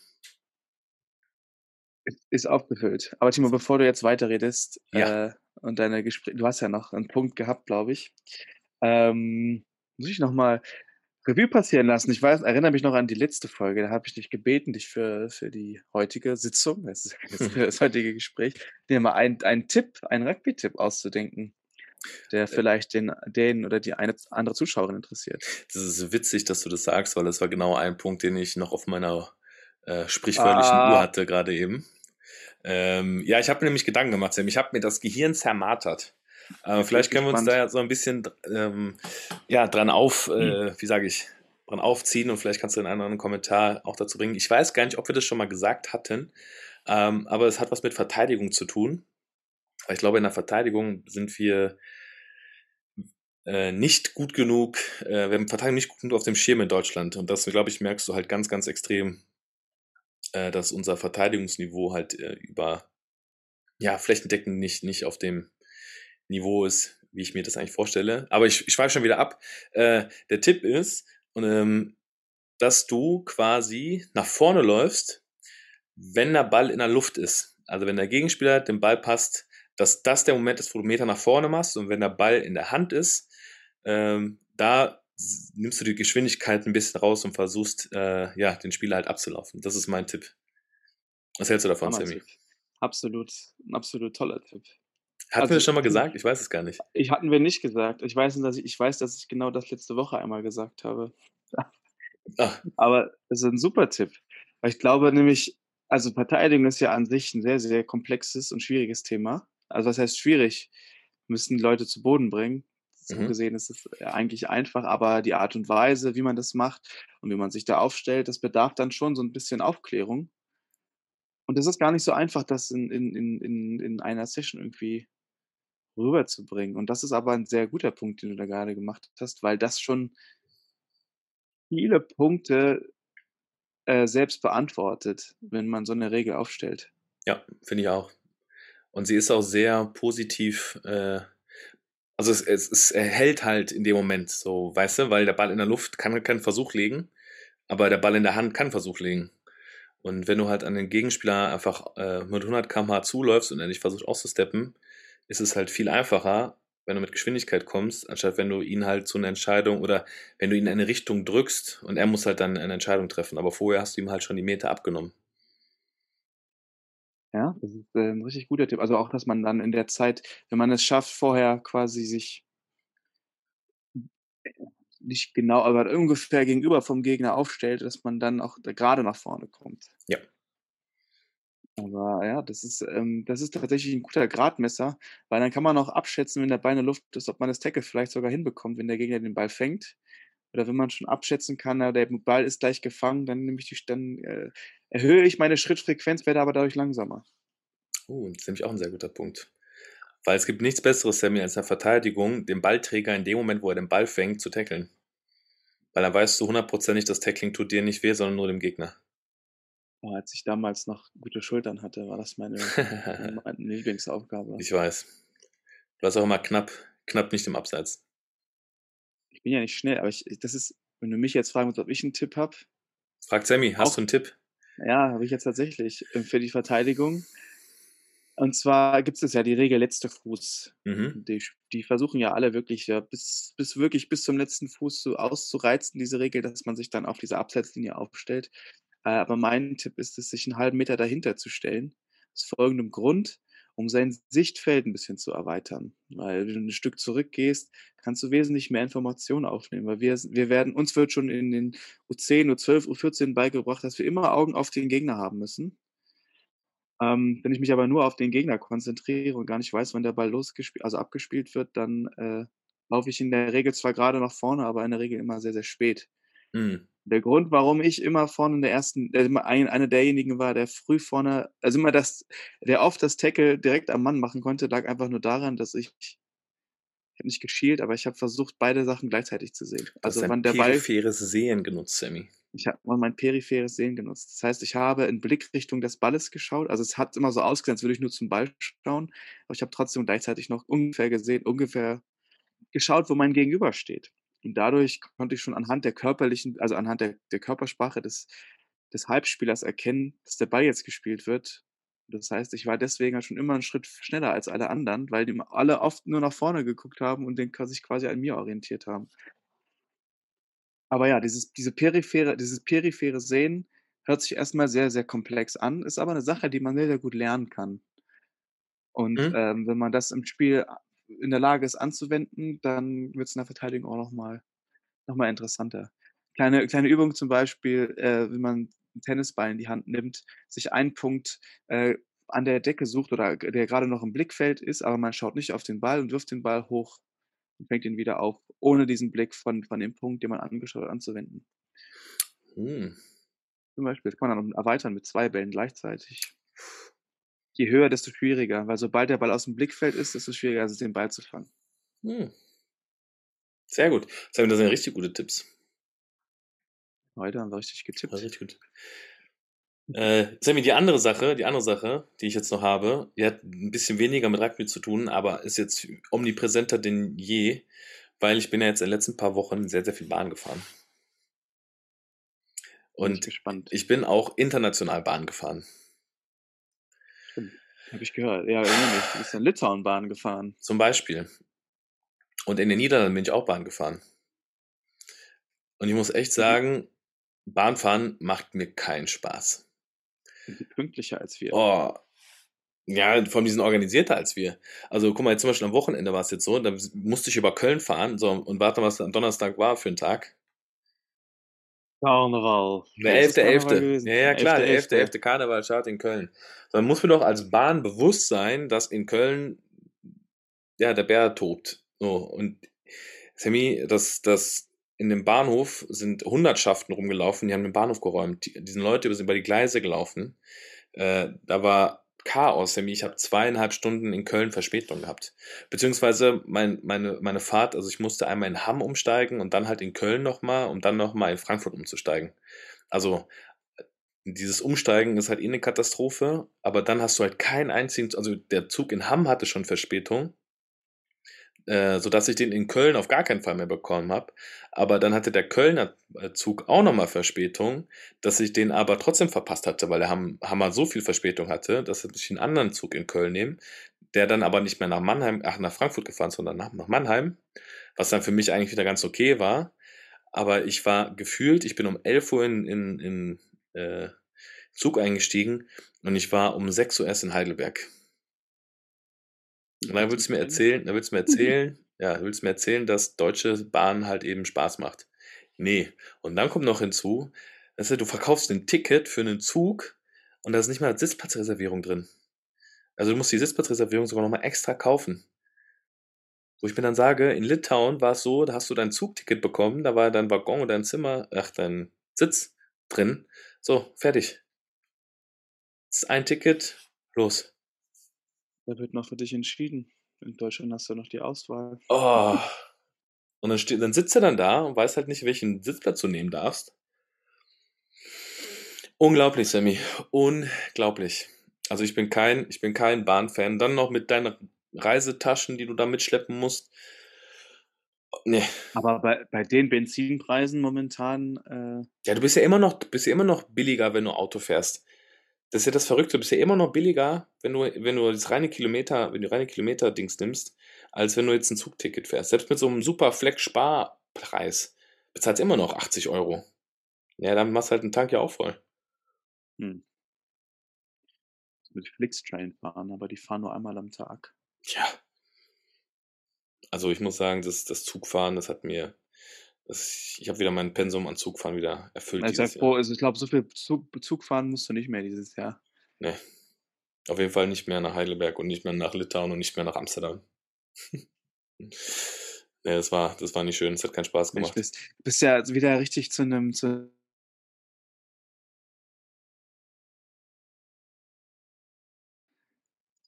Ist aufgefüllt. Aber Timo, bevor du jetzt weiterredest ja. äh, und deine Gespräche, du hast ja noch einen Punkt gehabt, glaube ich. Ähm, muss ich nochmal Revue passieren lassen. Ich weiß, erinnere mich noch an die letzte Folge. Da habe ich dich gebeten, dich für, für die heutige Sitzung, das ist für das heutige Gespräch, dir mal einen, einen Tipp, einen Rugby-Tipp auszudenken, der äh. vielleicht den, den oder die eine andere Zuschauerin interessiert. Das ist witzig, dass du das sagst, weil das war genau ein Punkt, den ich noch auf meiner äh, sprichwörtlichen ah. Uhr hatte gerade eben. Ähm, ja, ich habe mir nämlich Gedanken gemacht, Sam. Ich habe mir das Gehirn zermartert. Äh, vielleicht können wir uns da ja so ein bisschen ähm, ja, dran auf, äh, hm. wie sage ich, dran aufziehen und vielleicht kannst du einen anderen Kommentar auch dazu bringen. Ich weiß gar nicht, ob wir das schon mal gesagt hatten, ähm, aber es hat was mit Verteidigung zu tun. Ich glaube, in der Verteidigung sind wir äh, nicht gut genug, äh, wir haben Verteidigung nicht gut genug auf dem Schirm in Deutschland. Und das, glaube ich, merkst du halt ganz, ganz extrem, äh, dass unser Verteidigungsniveau halt äh, über, ja, flächendeckend nicht, nicht auf dem Niveau ist, wie ich mir das eigentlich vorstelle. Aber ich, ich schweife schon wieder ab. Äh, der Tipp ist, ähm, dass du quasi nach vorne läufst, wenn der Ball in der Luft ist. Also wenn der Gegenspieler den Ball passt, dass das der Moment ist, wo du Meter nach vorne machst und wenn der Ball in der Hand ist, ähm, da nimmst du die Geschwindigkeit ein bisschen raus und versuchst, äh, ja, den Spieler halt abzulaufen. Das ist mein Tipp. Was hältst du davon, Sammy? Absolut, ein absolut toller Tipp. Hatten also, wir das schon mal gesagt? Ich weiß es gar nicht. Ich hatten wir nicht gesagt. Ich weiß, dass ich, ich weiß, dass ich genau das letzte Woche einmal gesagt habe. Ach. Aber es ist ein super Tipp. Weil ich glaube nämlich, also Verteidigung ist ja an sich ein sehr, sehr komplexes und schwieriges Thema. Also was heißt schwierig? Müssen die Leute zu Boden bringen. So mhm. gesehen ist es eigentlich einfach, aber die Art und Weise, wie man das macht und wie man sich da aufstellt, das bedarf dann schon so ein bisschen Aufklärung. Und es ist gar nicht so einfach, das in, in, in, in einer Session irgendwie rüberzubringen. Und das ist aber ein sehr guter Punkt, den du da gerade gemacht hast, weil das schon viele Punkte äh, selbst beantwortet, wenn man so eine Regel aufstellt. Ja, finde ich auch. Und sie ist auch sehr positiv, äh, also es, es, es erhält halt in dem Moment so, weißt du, weil der Ball in der Luft kann keinen Versuch legen, aber der Ball in der Hand kann Versuch legen. Und wenn du halt an den Gegenspieler einfach äh, mit 100 km/h zuläufst und er nicht versucht auszusteppen, ist es halt viel einfacher, wenn du mit Geschwindigkeit kommst, anstatt wenn du ihn halt zu einer Entscheidung oder wenn du ihn in eine Richtung drückst und er muss halt dann eine Entscheidung treffen. Aber vorher hast du ihm halt schon die Meter abgenommen. Ja, das ist äh, ein richtig guter Tipp. Also auch, dass man dann in der Zeit, wenn man es schafft, vorher quasi sich nicht genau, aber ungefähr gegenüber vom Gegner aufstellt, dass man dann auch gerade nach vorne kommt. Ja. Aber ja, das ist, ähm, das ist tatsächlich ein guter Gradmesser, weil dann kann man auch abschätzen, wenn der Bein in der Luft ist, ob man das Tackle vielleicht sogar hinbekommt, wenn der Gegner den Ball fängt. Oder wenn man schon abschätzen kann, na, der Ball ist gleich gefangen, dann nehme ich die, dann äh, erhöhe ich meine Schrittfrequenz, werde aber dadurch langsamer. Oh, das ist nämlich auch ein sehr guter Punkt. Weil es gibt nichts Besseres, Sammy, als eine Verteidigung, den Ballträger in dem Moment, wo er den Ball fängt, zu tackeln. Weil dann weißt du hundertprozentig, das Tackling tut dir nicht weh, sondern nur dem Gegner. Oh, als ich damals noch gute Schultern hatte, war das meine, meine Lieblingsaufgabe. Ich weiß. Du warst auch immer knapp, knapp nicht im Abseits. Ich bin ja nicht schnell, aber ich, das ist, wenn du mich jetzt fragen willst, ob ich einen Tipp habe. Fragt Sammy, hast du einen Tipp? Ja, habe ich jetzt tatsächlich äh, für die Verteidigung. Und zwar gibt es ja die Regel letzter Fuß. Mhm. Die, die, versuchen ja alle wirklich ja, bis, bis wirklich bis zum letzten Fuß so auszureizen, diese Regel, dass man sich dann auf diese Abseitslinie aufstellt. Äh, aber mein Tipp ist es, sich einen halben Meter dahinter zu stellen. Aus folgendem Grund, um sein Sichtfeld ein bisschen zu erweitern. Weil wenn du ein Stück zurückgehst, kannst du wesentlich mehr Informationen aufnehmen. Weil wir, wir werden, uns wird schon in den U10, U12, U14 beigebracht, dass wir immer Augen auf den Gegner haben müssen. Ähm, wenn ich mich aber nur auf den Gegner konzentriere und gar nicht weiß, wann der Ball losgespielt, also abgespielt wird, dann äh, laufe ich in der Regel zwar gerade nach vorne, aber in der Regel immer sehr, sehr spät. Mhm. Der Grund, warum ich immer vorne in der ersten, ein, einer derjenigen war, der früh vorne, also immer das, der oft das Tackle direkt am Mann machen konnte, lag einfach nur daran, dass ich, ich habe nicht geschielt, aber ich habe versucht, beide Sachen gleichzeitig zu sehen. Also wann der Ball. peripheres Sehen genutzt, Sammy. Ich habe mal mein peripheres Sehen genutzt. Das heißt, ich habe in Blickrichtung des Balles geschaut. Also es hat immer so ausgesehen, als würde ich nur zum Ball schauen, aber ich habe trotzdem gleichzeitig noch ungefähr gesehen, ungefähr geschaut, wo mein Gegenüber steht. Und dadurch konnte ich schon anhand der körperlichen, also anhand der, der Körpersprache des, des Halbspielers erkennen, dass der Ball jetzt gespielt wird. Das heißt, ich war deswegen halt schon immer einen Schritt schneller als alle anderen, weil die alle oft nur nach vorne geguckt haben und den, sich quasi an mir orientiert haben. Aber ja, dieses, diese periphere, dieses periphere Sehen hört sich erstmal sehr, sehr komplex an, ist aber eine Sache, die man sehr, sehr gut lernen kann. Und mhm. ähm, wenn man das im Spiel in der Lage ist anzuwenden, dann wird es in der Verteidigung auch nochmal noch mal interessanter. Kleine, kleine Übung zum Beispiel, äh, wenn man einen Tennisball in die Hand nimmt, sich einen Punkt äh, an der Decke sucht oder der gerade noch im Blickfeld ist, aber man schaut nicht auf den Ball und wirft den Ball hoch und fängt ihn wieder auf, ohne diesen Blick von, von dem Punkt, den man angeschaut hat, anzuwenden. Hm. Zum Beispiel, das kann man dann erweitern mit zwei Bällen gleichzeitig je höher, desto schwieriger, weil sobald der Ball aus dem Blickfeld ist, desto schwieriger ist es, den Ball zu fangen. Hm. Sehr gut. Sammy, das sind ja richtig gute Tipps. Heute haben wir richtig getippt. Ist richtig gut. Äh, Sammy, die andere Sache, die andere Sache, die ich jetzt noch habe, die hat ein bisschen weniger mit Rugby zu tun, aber ist jetzt omnipräsenter denn je, weil ich bin ja jetzt in den letzten paar Wochen sehr, sehr viel Bahn gefahren. Bin ich Und gespannt. ich bin auch international Bahn gefahren. Habe ich gehört. Ja, erinnere mich. Du bist in Litauen Bahn gefahren. Zum Beispiel. Und in den Niederlanden bin ich auch Bahn gefahren. Und ich muss echt sagen, Bahnfahren macht mir keinen Spaß. Sind die pünktlicher als wir? Oh, ja, vor allem die sind organisierter als wir. Also guck mal, jetzt zum Beispiel am Wochenende war es jetzt so, da musste ich über Köln fahren, so, und warte, was am Donnerstag war für ein Tag. Karneval. Der Ist das 11.11. Karneval gewesen? Ja, ja, klar, der 11.11.. 11.11. Karnevalstart in Köln. Man muss mir doch als Bahn bewusst sein, dass in Köln, ja, der Bär tobt. So, und Sammy, das, das, in dem Bahnhof sind Hundertschaften rumgelaufen, die haben den Bahnhof geräumt. Die, die sind Leute sind über die Gleise gelaufen. Äh, da war Chaos, Sammy. Ich habe zweieinhalb Stunden in Köln Verspätung gehabt. Beziehungsweise mein, meine, meine Fahrt, also ich musste einmal in Hamm umsteigen und dann halt in Köln nochmal, um dann nochmal in Frankfurt umzusteigen. Also dieses Umsteigen ist halt eh eine Katastrophe, aber dann hast du halt keinen einzigen, also der Zug in Hamm hatte schon Verspätung, äh, sodass ich den in Köln auf gar keinen Fall mehr bekommen habe. Aber dann hatte der Kölner äh, Zug auch nochmal Verspätung, dass ich den aber trotzdem verpasst hatte, weil der Ham- Hammer so viel Verspätung hatte, dass ich einen anderen Zug in Köln nehme, der dann aber nicht mehr nach Mannheim, ach, nach Frankfurt gefahren, sondern nach, nach Mannheim, was dann für mich eigentlich wieder ganz okay war. Aber ich war gefühlt, ich bin um 11 Uhr in, in, in äh, Zug eingestiegen und ich war um 6 Uhr erst in Heidelberg. Und dann willst du mir erzählen, dann willst du mir erzählen, ja, willst du mir erzählen, dass deutsche Bahn halt eben Spaß macht. Nee. Und dann kommt noch hinzu, weißt du, verkaufst ein Ticket für einen Zug und da ist nicht mal Sitzplatzreservierung drin. Also du musst die Sitzplatzreservierung sogar nochmal extra kaufen. Wo ich mir dann sage, in Litauen war es so, da hast du dein Zugticket bekommen, da war dein Waggon oder dein Zimmer, ach, dein Sitz drin. So, fertig. Das ist ein Ticket, los. Da wird noch für dich entschieden. In Deutschland hast du noch die Auswahl. Oh. Und dann, steht, dann sitzt er dann da und weiß halt nicht, welchen Sitzplatz du nehmen darfst. Unglaublich, Sammy. Unglaublich. Also ich bin kein, ich bin kein Bahnfan. Dann noch mit deinen Reisetaschen, die du da mitschleppen musst. Nee. Aber bei, bei den Benzinpreisen momentan, äh, Ja, du bist ja immer noch, bist ja immer noch billiger, wenn du Auto fährst. Das ist ja das Verrückte, du bist ja immer noch billiger, wenn du, wenn du das reine Kilometer, wenn du reine Kilometer-Dings nimmst, als wenn du jetzt ein Zugticket fährst. Selbst mit so einem super Flex-Sparpreis bezahlst du immer noch 80 Euro. Ja, dann machst du halt einen Tank ja auch voll. hm. mit Flixtrain fahren, aber die fahren nur einmal am Tag. Tja. Also ich muss sagen, das, das Zugfahren, das hat mir, das, ich habe wieder mein Pensum an Zugfahren wieder erfüllt froh, also ich glaube, so viel Zug, Zug fahren musst du nicht mehr dieses Jahr. Nee. Auf jeden Fall nicht mehr nach Heidelberg und nicht mehr nach Litauen und nicht mehr nach Amsterdam. nee, das war, das war nicht schön, es hat keinen Spaß Du gemacht. bist, bist ja wieder richtig zu einem, zu,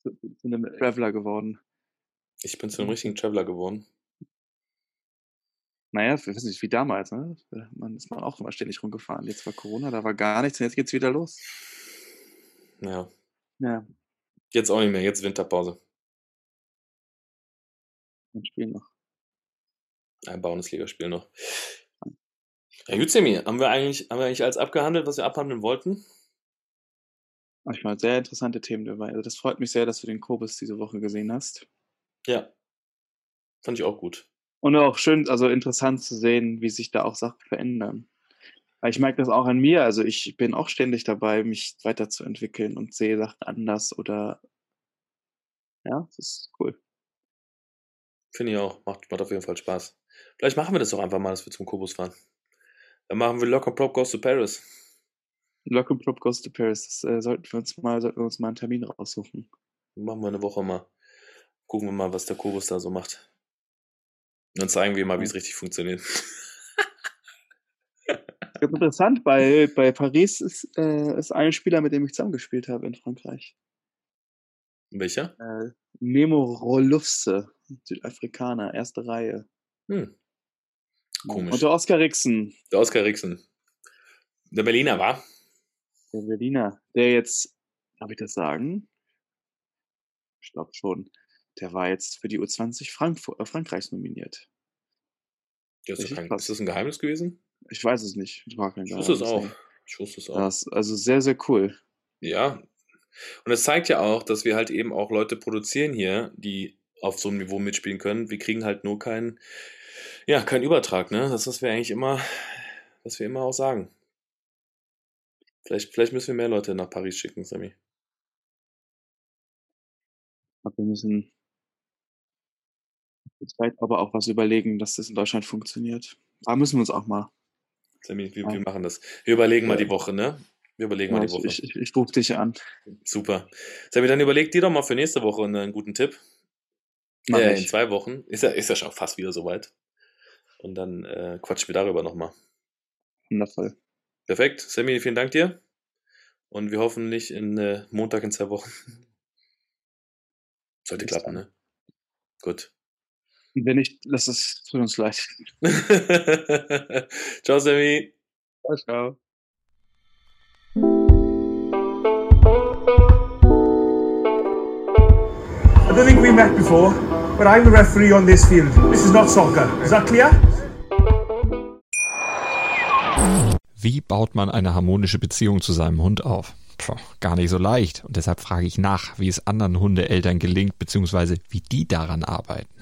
zu, zu einem Traveler geworden. Ich bin zu einem richtigen Traveler geworden. Naja, ich weiß nicht, wie damals, ne? Man ist man auch immer ständig rumgefahren. Jetzt war Corona, da war gar nichts und jetzt geht's wieder los. Ja. Ja, Jetzt auch nicht mehr, jetzt Winterpause. ein Spiel noch. Ein Bundesligaspiel noch. Ja, gut, Semi, haben wir eigentlich, haben wir eigentlich alles abgehandelt, was wir abhandeln wollten? Manchmal sehr interessante Themen dabei. Also das freut mich sehr, dass du den Kobus diese Woche gesehen hast. Ja. Fand ich auch gut. Und auch schön, also interessant zu sehen, wie sich da auch Sachen verändern. Weil ich merke das auch an mir. Also ich bin auch ständig dabei, mich weiterzuentwickeln und sehe Sachen anders oder ja, das ist cool. Finde ich auch. Macht, macht auf jeden Fall Spaß. Vielleicht machen wir das doch einfach mal, dass wir zum Kubus fahren. Dann machen wir Lock and Prop Goes to Paris. Lock and Prop Goes to Paris. Das äh, sollten wir uns mal, sollten wir uns mal einen Termin raussuchen. Machen wir eine Woche mal. Gucken wir mal, was der Kubus da so macht. Dann zeigen wir mal, wie es richtig funktioniert. Ganz interessant, bei, bei Paris ist, äh, ist ein Spieler, mit dem ich zusammengespielt habe in Frankreich. Welcher? Äh, Nemo Rolufse, Südafrikaner, erste Reihe. Hm. Komisch. Und der Oskar Rixen, Der Oskar Rixen. Der Berliner war. der Berliner, der jetzt, darf ich das sagen? Ich glaube schon. Der war jetzt für die U20 Frankfurt, äh, Frankreichs nominiert. Der ist, kein, ist das ein Geheimnis gewesen? Ich weiß es nicht. Ich, war kein Ich wusste es Geheimnis, auch. Ich wusste es auch. Das, also sehr, sehr cool. Ja. Und es zeigt ja auch, dass wir halt eben auch Leute produzieren hier, die auf so einem Niveau mitspielen können. Wir kriegen halt nur keinen, ja, keinen Übertrag, ne? Das ist, was wir eigentlich immer, was wir immer auch sagen. Vielleicht, vielleicht müssen wir mehr Leute nach Paris schicken, Sammy. Aber wir müssen Zeit aber auch was überlegen, dass das in Deutschland funktioniert. Da müssen wir uns auch mal. Sammy, wir, wir machen das. Wir überlegen mal Ja. die Woche, ne? Wir überlegen mal Ja, die ich, Woche. ich, ich, ich rufe dich an. Super. Sammy, dann überleg dir doch mal für nächste Woche einen guten Tipp. Mach äh, ich. in zwei Wochen. Ist ja, ist ja schon fast wieder soweit. Und dann äh, quatschen wir darüber nochmal. Wundervoll. Perfekt. Sammy, vielen Dank dir. Und wir hoffen nicht in äh, Montag in zwei Wochen. Sollte klappen, ne? Gut. Wenn nicht, lass es tut uns leid. Ciao, Sammy. Ciao, ciao. I don't think we met before, but I'm the referee on this field. This is not soccer. Is that clear? Wie baut man eine harmonische Beziehung zu seinem Hund auf? Puh, gar nicht so leicht. Und deshalb frage ich nach, wie es anderen Hundeeltern gelingt, beziehungsweise wie die daran arbeiten.